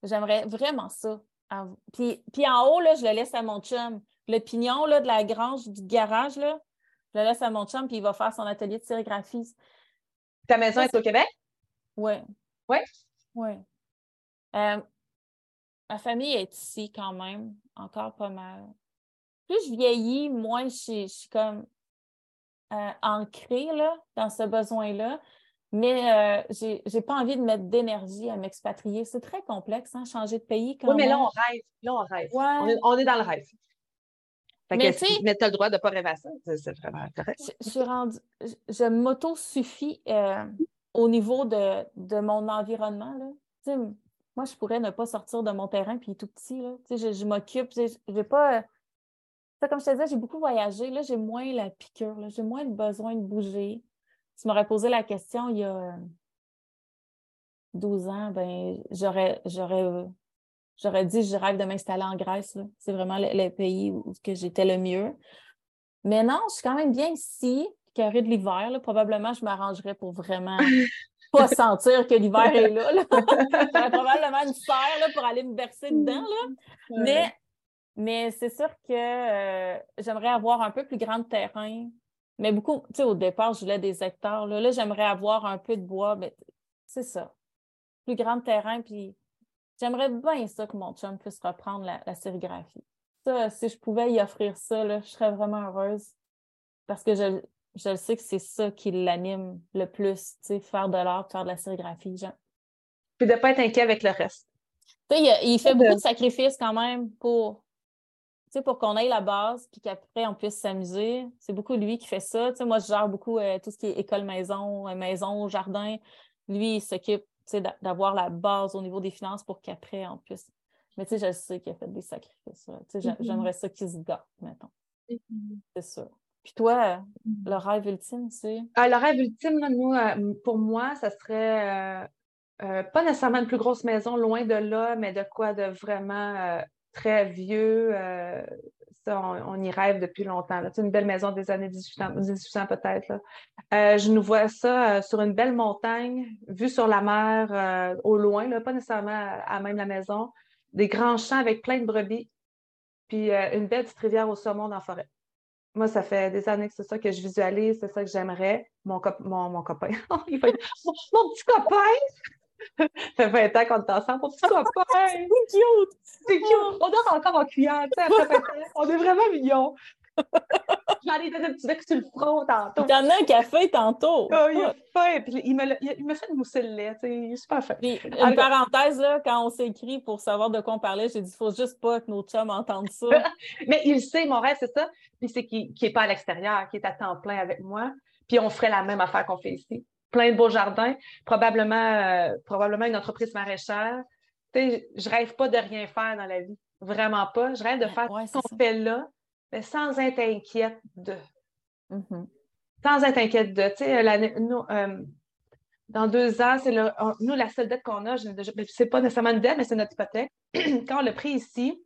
J'aimerais vraiment ça. Ah, Puis, puis en haut, là, je le laisse à mon chum. Le pignon là, de la grange, du garage, là, je le laisse à mon chum, puis il va faire son atelier de sérigraphie. Ta maison Ça, est au Québec? Ouais. Ouais? Oui. Euh, ma famille est ici quand même, encore pas mal. Plus je vieillis, moins je, suis comme euh, ancrée là, dans ce besoin-là. Mais euh, j'ai pas envie de mettre d'énergie à m'expatrier. C'est très complexe, hein, changer de pays. Quand oui, mais là, on rêve. Là, on rêve. On, est, dans le rêve. Fait mais tu as le droit de ne pas rêver à ça. C'est vraiment correct. Je, je, m'auto-suffis euh, au niveau de, de mon environnement. Là. moi, je pourrais ne pas sortir de mon terrain puis tout petit. Là. Je, je m'occupe. Je vais pas. comme je te disais, j'ai beaucoup voyagé. Là, j'ai moins la piqûre. J'ai moins le besoin de bouger tu m'aurais posé la question il y a 12 ans, ben j'aurais j'aurais j'aurais dit je rêve de m'installer en Grèce. C'est vraiment le, pays où que j'étais le mieux. Mais non, je suis quand même bien ici, carré de l'hiver. Probablement, je m'arrangerais pour vraiment pas sentir que l'hiver est là. J'aurais probablement une serre pour aller me bercer dedans. Là. Mais, mais c'est sûr que euh, j'aimerais avoir un peu plus grand terrain mais beaucoup, tu sais, au départ, je voulais des hectares. Là, j'aimerais avoir un peu de bois, mais c'est ça. Plus grand terrain, puis j'aimerais bien ça que mon chum puisse reprendre la, sérigraphie. Ça, si je pouvais y offrir ça, là, je serais vraiment heureuse. Parce que je, je sais que c'est ça qui l'anime le plus, tu sais, faire de l'art, faire de la sérigraphie. Puis de ne pas être inquiet avec le reste. Tu sais, il, fait beaucoup de sacrifices quand même pour pour qu'on ait la base, puis qu'après, on puisse s'amuser. C'est beaucoup lui qui fait ça. moi, je gère beaucoup euh, tout ce qui est école-maison, euh, maison, jardin. Lui, il s'occupe d'avoir la base au niveau des finances pour qu'après, on puisse. Mais tu sais, je sais qu'il a fait des sacrifices. Mm-hmm. J'aimerais ça qu'il se gâte, mettons. Mm-hmm. C'est ça. Puis toi, mm-hmm. le rêve ultime, c'est? Ah, le rêve ultime, nous, euh, pour moi, ça serait pas nécessairement une plus grosse maison, loin de là, mais de quoi de vraiment très vieux. Euh, ça, on, y rêve depuis longtemps. C'est une belle maison des années 1800, peut-être. Euh, je nous vois ça euh, sur une belle montagne, vue sur la mer au loin, pas nécessairement à, même la maison. Des grands champs avec plein de brebis, puis une belle petite rivière au saumon dans la forêt. Moi, ça fait des années que c'est ça que je visualise, c'est ça que j'aimerais. Mon, mon, mon, copain, mon, petit copain, ça fait 20 ans qu'on est ensemble. Petit copain! c'est cute! C'est cute! On dort encore en cuillère, tu sais, après 20 ans. On est vraiment mignons. J'en ai donné un petit bec sur le front tantôt. Il y en a un fait tantôt. Oh, il a fait. Puis il, me, il me fait une mousser le lait. Il est super fin. Puis, une parenthèse, là, quand on s'est écrit pour savoir de quoi on parlait, j'ai dit il faut juste pas que nos chums entendent ça. Mais il sait, mon rêve, c'est ça. Puis c'est qu'il n'est pas à l'extérieur, qu'il est à temps plein avec moi. Puis on ferait la même affaire qu'on fait ici plein de beaux jardins, probablement, euh, probablement une entreprise maraîchère. sais, je rêve pas de rien faire dans la vie. Vraiment pas. Je rêve de faire ce qu'on fait là, mais sans être inquiète de. Mm-hmm. Sans être inquiète de. Tu sais, nous, euh, dans deux ans, c'est nous, la seule dette qu'on a, c'est pas nécessairement une dette, mais c'est notre hypothèque. Quand on l'a pris ici,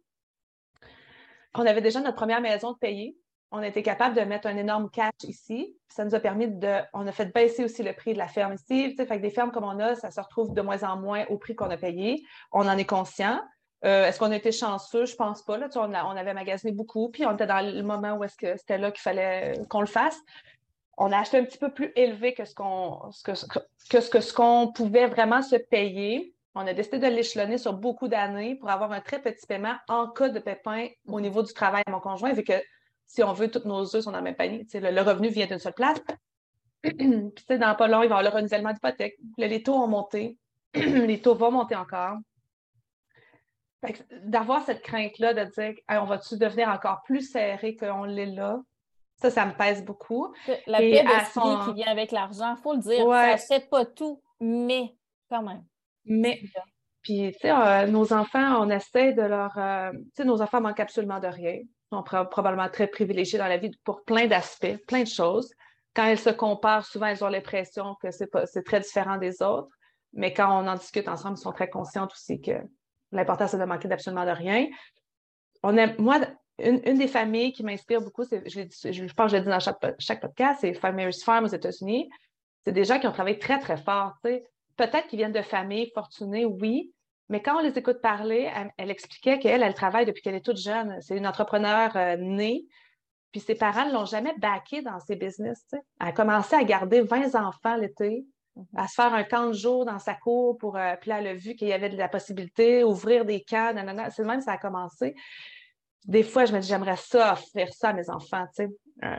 on avait déjà notre première maison de payer on a été capable de mettre un énorme cash ici. Ça nous a permis de. On a fait baisser aussi le prix de la ferme ici. Fait que des fermes comme on a, ça se retrouve de moins en moins au prix qu'on a payé. On en est conscient. Euh, est-ce qu'on a été chanceux? Je pense pas. Là, on, avait magasiné beaucoup, puis on était dans le moment où est-ce que c'était là qu'il fallait qu'on le fasse. On a acheté un petit peu plus élevé que ce qu'on pouvait vraiment se payer. On a décidé de l'échelonner sur beaucoup d'années pour avoir un très petit paiement en cas de pépin au niveau du travail de mon conjoint, vu que si on veut, tous nos œufs sont dans le même panier. Le, revenu vient d'une seule place. Puis, dans pas long, il va y avoir le renouvellement d'hypothèque. Les taux ont monté. les taux vont monter encore. D'avoir cette crainte-là de dire on va-tu devenir encore plus serré qu'on l'est là? Ça, ça me pèse beaucoup. La paix d'esprit qui vient avec l'argent, il faut le dire. Ça n'achète pas tout, mais quand même. Mais, puis, tu sais, euh, nos enfants, on essaie de leur. Euh, tu sais, nos enfants manquent absolument de rien sont probablement très privilégiées dans la vie pour plein d'aspects, plein de choses. Quand elles se comparent, souvent, elles ont l'impression que c'est très différent des autres. Mais quand on en discute ensemble, elles sont très conscientes aussi que l'important, c'est de manquer d'absolument de rien. Moi, une, des familles qui m'inspire beaucoup, je, je, pense que je l'ai dit dans chaque, podcast, c'est Farmer's Farm aux États-Unis. C'est des gens qui ont travaillé très, très fort. Peut-être qu'ils viennent de familles fortunées, oui, mais quand on les écoute parler, elle, expliquait qu'elle, elle travaille depuis qu'elle est toute jeune. C'est une entrepreneure euh, née. Puis ses parents ne l'ont jamais baquée dans ses business. Elle a commencé à garder 20 enfants l'été. mhm. à se faire un camp de jour dans sa cour pour. Euh, puis là, elle a vu qu'il y avait de la possibilité, ouvrir des cas, C'est le même, ça a commencé. Des fois, je me dis, j'aimerais ça, offrir ça à mes enfants, tu sais. Euh,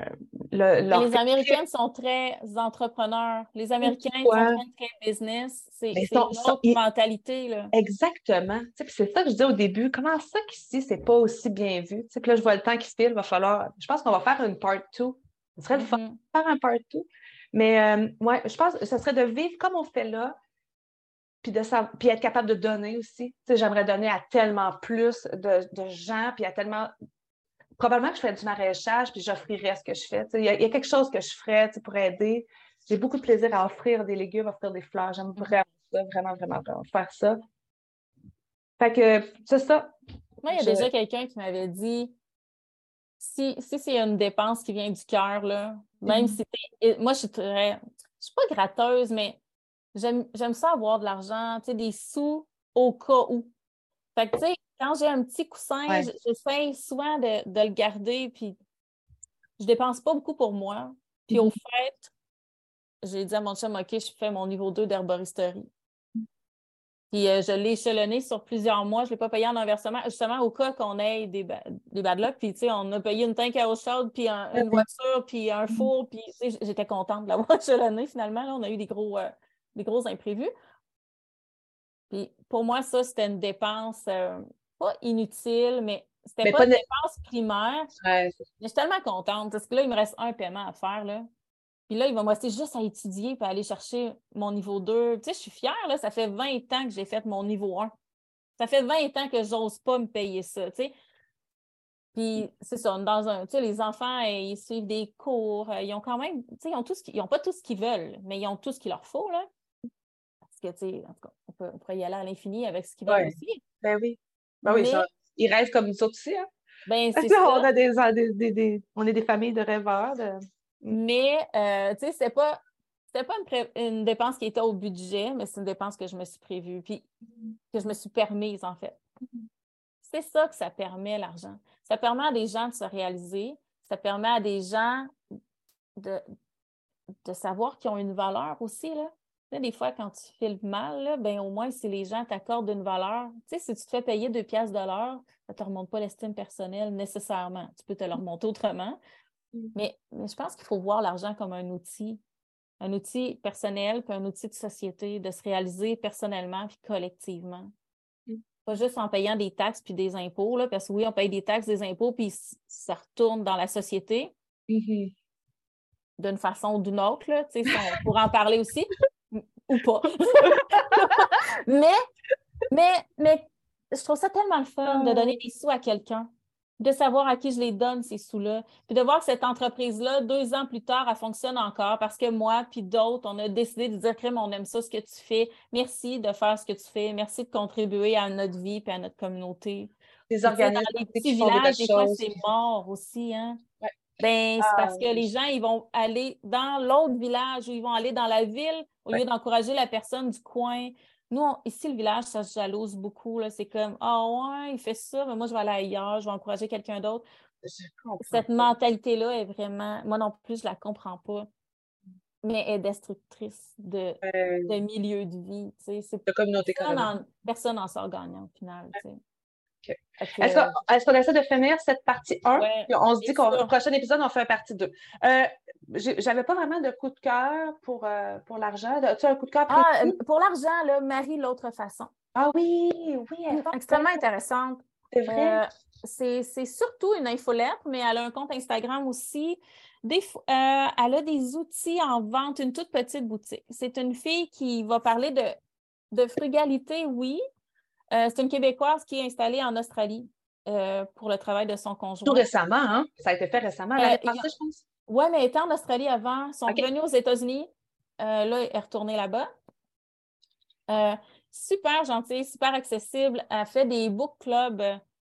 les Américains sont très entrepreneurs. Les Américains sont très business. C'est une autre mentalité. Là. Exactement. c'est ça que je dis au début. Comment ça qu'ici, c'est pas aussi bien vu? Puis là, je vois le temps qui file. Il va falloir. Je pense qu'on va faire une part 2. Ce serait le fun mm-hmm. de faire un part 2. Mais euh, je pense que ce serait de vivre comme on fait là, puis, de, puis être capable de donner aussi. J'aimerais donner à tellement plus de, de gens, puis à tellement probablement que je ferais du maraîchage, puis j'offrirais ce que je fais. Il y, a quelque chose que je ferais pour aider. J'ai beaucoup de plaisir à offrir des légumes, à offrir des fleurs. J'aime mm-hmm. vraiment ça, vraiment, vraiment, vraiment faire ça. Fait que c'est ça. Moi, il y a déjà quelqu'un qui m'avait dit si, si c'est une dépense qui vient du cœur, là, même mm-hmm. si moi, je suis très. Je suis pas gratteuse, mais j'aime ça avoir de l'argent, des sous au cas où. Fait que, tu sais, quand j'ai un petit coussin, j'essaie souvent de, le garder, puis je dépense pas beaucoup pour moi. Puis au mhm. fait, j'ai dit à mon chum, OK, je fais mon niveau 2 d'herboristerie. Puis euh, je l'ai échelonné sur plusieurs mois. Je ne l'ai pas payé en inversement, justement au cas qu'on ait des, des bad luck. Puis, tu sais, on a payé une tank à eau chaude, puis une voiture, puis un mhm. four. Puis, j'étais contente de l'avoir échelonné finalement. Là, on a eu des gros, euh, des gros imprévus. Puis, pour moi, ça, c'était une dépense euh, pas inutile, mais c'était pas, une dépense primaire. je suis tellement contente parce que là, il me reste un paiement à faire. Là. Puis là, il va me rester juste à étudier et aller chercher mon niveau 2. Tu sais, je suis fière, là, ça fait 20 ans que j'ai fait mon niveau 1. Ça fait 20 ans que j'ose pas me payer ça, tu sais. Puis c'est ça, dans un, tu sais, les enfants, ils suivent des cours, euh, ils ont quand même, tu sais, ils ont tout ce ils ont pas tout ce qu'ils veulent, mais ils ont tout ce qu'il leur faut, là. Parce que, tu sais, en tout cas, on, peut, pourrait y aller à l'infini avec ce qu'ils veulent aussi. Ben oui. Ben oui, ils rêvent comme nous autres aussi. Hein? Ben, c'est ça. On, a des, des, on est des familles de rêveurs. Mais, euh, tu sais, c'est pas. C'était pas une, dépense qui était au budget, mais c'est une dépense que je me suis prévue, puis que je me suis permise, en fait. C'est ça que ça permet, l'argent. Ça permet à des gens de se réaliser, ça permet à des gens de, de savoir qu'ils ont une valeur aussi. Là des fois, quand tu filmes mal, ben, au moins, si les gens t'accordent une valeur, tu sais, si tu te fais payer deux pièces de l'heure, ça ne te remonte pas l'estime personnelle nécessairement. Tu peux te le remonter autrement. Mm. Mais, je pense qu'il faut voir l'argent comme un outil, un outil personnel, puis un outil de société, de se réaliser personnellement puis collectivement. Mm. Pas juste en payant des taxes puis des impôts, là, parce que oui, on paye des taxes, des impôts, puis ça retourne dans la société. Mm-hmm. d'une façon ou d'une autre, là, on pourra en parler aussi ou pas. mais, mais, mais je trouve ça tellement le fun de donner des sous à quelqu'un, de savoir à qui je les donne, ces sous-là, puis de voir que cette entreprise-là, deux ans plus tard, elle fonctionne encore parce que moi, puis d'autres, on a décidé de dire, Crème, on aime ça, ce que tu fais. Merci de faire ce que tu fais. Merci de contribuer à notre vie et à notre communauté. Les organismes. Dans les petits villages, des fois, c'est mort aussi. Hein? Ben, c'est parce que ah, les gens, ils vont aller dans l'autre village ou ils vont aller dans la ville au lieu d'encourager la personne du coin. Nous, ici, le village, ça se jalouse beaucoup. C'est comme Ah ouais, il fait ça, mais moi, je vais aller ailleurs, je vais encourager quelqu'un d'autre. Cette mentalité-là est vraiment, moi non plus, je ne la comprends pas, mais est destructrice de, de milieu de vie. C'est de communauté Personne n'en sort gagnant au final. Est-ce qu'on essaie de finir cette partie 1? on se dit qu'au prochain épisode, on fait une partie 2. Euh, J'avais pas vraiment de coup de cœur pour, euh, pour l'argent. As-tu un coup de cœur? Ah, euh, pour l'argent, là, Marie, l'autre façon. Ah oui, oui. extrêmement intéressante. C'est vrai? Euh, c'est surtout une infolettre, mais elle a un compte Instagram aussi. Des, elle a des outils en vente, une toute petite boutique. C'est une fille qui va parler de, de frugalité, oui, euh, c'est une Québécoise qui est installée en Australie euh, pour le travail de son conjoint. Tout récemment, hein? Ça a été fait récemment, l'année euh, passée, je pense. Oui, mais elle était en Australie avant. Ils sont venus aux États-Unis. là, elle est retournée là-bas. super gentille, super accessible. Elle fait des book clubs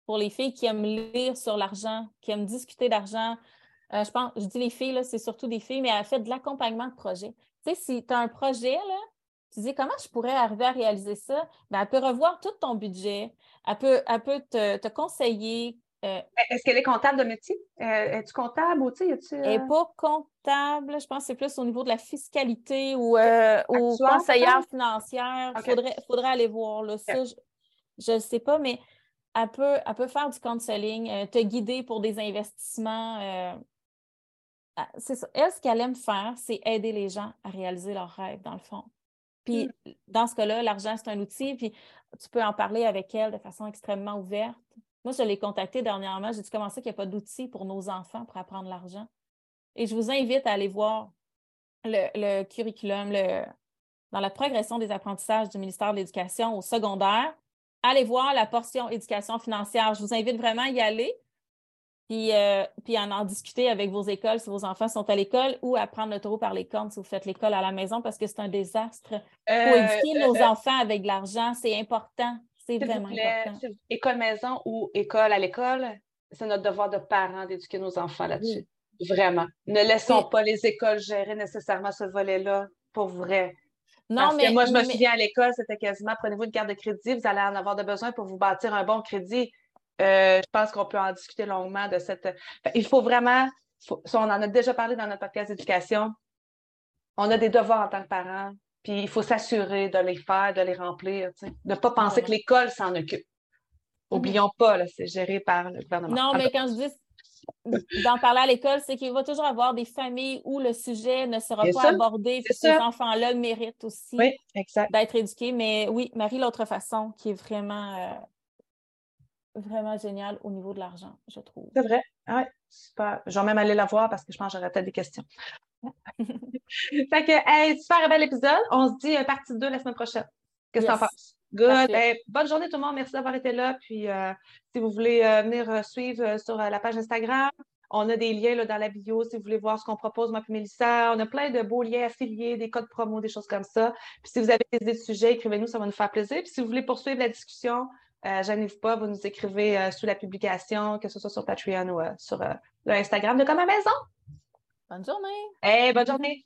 pour les filles qui aiment lire sur l'argent, qui aiment discuter d'argent. je pense, je dis les filles, c'est surtout des filles, mais elle fait de l'accompagnement de projet. Tu sais, si tu as un projet, là, tu dis comment je pourrais arriver à réaliser ça? Bien, elle peut revoir tout ton budget, elle peut, peut te, conseiller Euh, Est-ce qu'elle est comptable de métier? Euh, Es-tu comptable ou tu sais, Elle n'est pas comptable, je pense que c'est plus au niveau de la fiscalité ou, euh, ou conseillère financière. Il faudrait, faudrait, aller voir là, ça. Je ne sais pas, mais elle peut, elle peut faire du counseling, te guider pour des investissements. Ah, c'est ça. Elle, ce qu'elle aime faire, c'est aider les gens à réaliser leurs rêves, dans le fond. Puis, mmh. dans ce cas-là, l'argent, c'est un outil, puis tu peux en parler avec elle de façon extrêmement ouverte. Moi, je l'ai contactée dernièrement. J'ai dit comment ça qu'il n'y a pas d'outils pour nos enfants pour apprendre l'argent? Et je vous invite à aller voir le, curriculum dans la progression des apprentissages du ministère de l'Éducation au secondaire. Allez voir la portion éducation financière. Je vous invite vraiment à y aller. Puis, euh, puis en en discuter avec vos écoles si vos enfants sont à l'école ou à prendre le taureau par les cornes si vous faites l'école à la maison parce que c'est un désastre. Faut euh, éduquer nos enfants avec de l'argent, c'est important. C'est vraiment important. École maison ou école à l'école, c'est notre devoir de parents d'éduquer nos enfants là-dessus. Vraiment. Ne laissons pas les écoles gérer nécessairement ce volet-là pour vrai. Non, mais moi, je me souviens à l'école, c'était quasiment prenez-vous une carte de crédit, vous allez en avoir de besoin pour vous bâtir un bon crédit. Euh, je pense qu'on peut en discuter longuement de cette. il faut vraiment, on en a déjà parlé dans notre podcast d'éducation, on a des devoirs en tant que parents, puis il faut s'assurer de les faire, de les remplir, de ne pas penser que l'école s'en occupe. Mm-hmm. Oublions pas, c'est géré par le gouvernement. Non, mais quand je dis d'en parler à l'école, c'est qu'il va toujours avoir des familles où le sujet ne sera pas abordé. ces enfants-là méritent aussi d'être éduqués. Mais oui, Marie, l'autre façon qui est vraiment euh, vraiment génial au niveau de l'argent, je trouve. C'est vrai? Ah ouais, super. Je vais même aller la voir parce que je pense que j'aurais peut-être des questions. fait que, super bel épisode. On se dit euh, partie 2 la semaine prochaine. Qu'est-ce que tu en penses? Good. bonne journée tout le monde. Merci d'avoir été là. Puis, euh, si vous voulez euh, venir suivre sur la page Instagram, on a des liens là, dans la bio si vous voulez voir ce qu'on propose, moi et Mélissa. On a plein de beaux liens affiliés, des codes promo, des choses comme ça. Puis si vous avez des idées de sujets, écrivez-nous, ça va nous faire plaisir. Puis si vous voulez poursuivre la discussion, euh, pas, vous nous écrivez euh, sous la publication, que ce soit sur Patreon ou euh, sur Instagram de Comme à Maison. Bonne journée. Hey, bonne journée.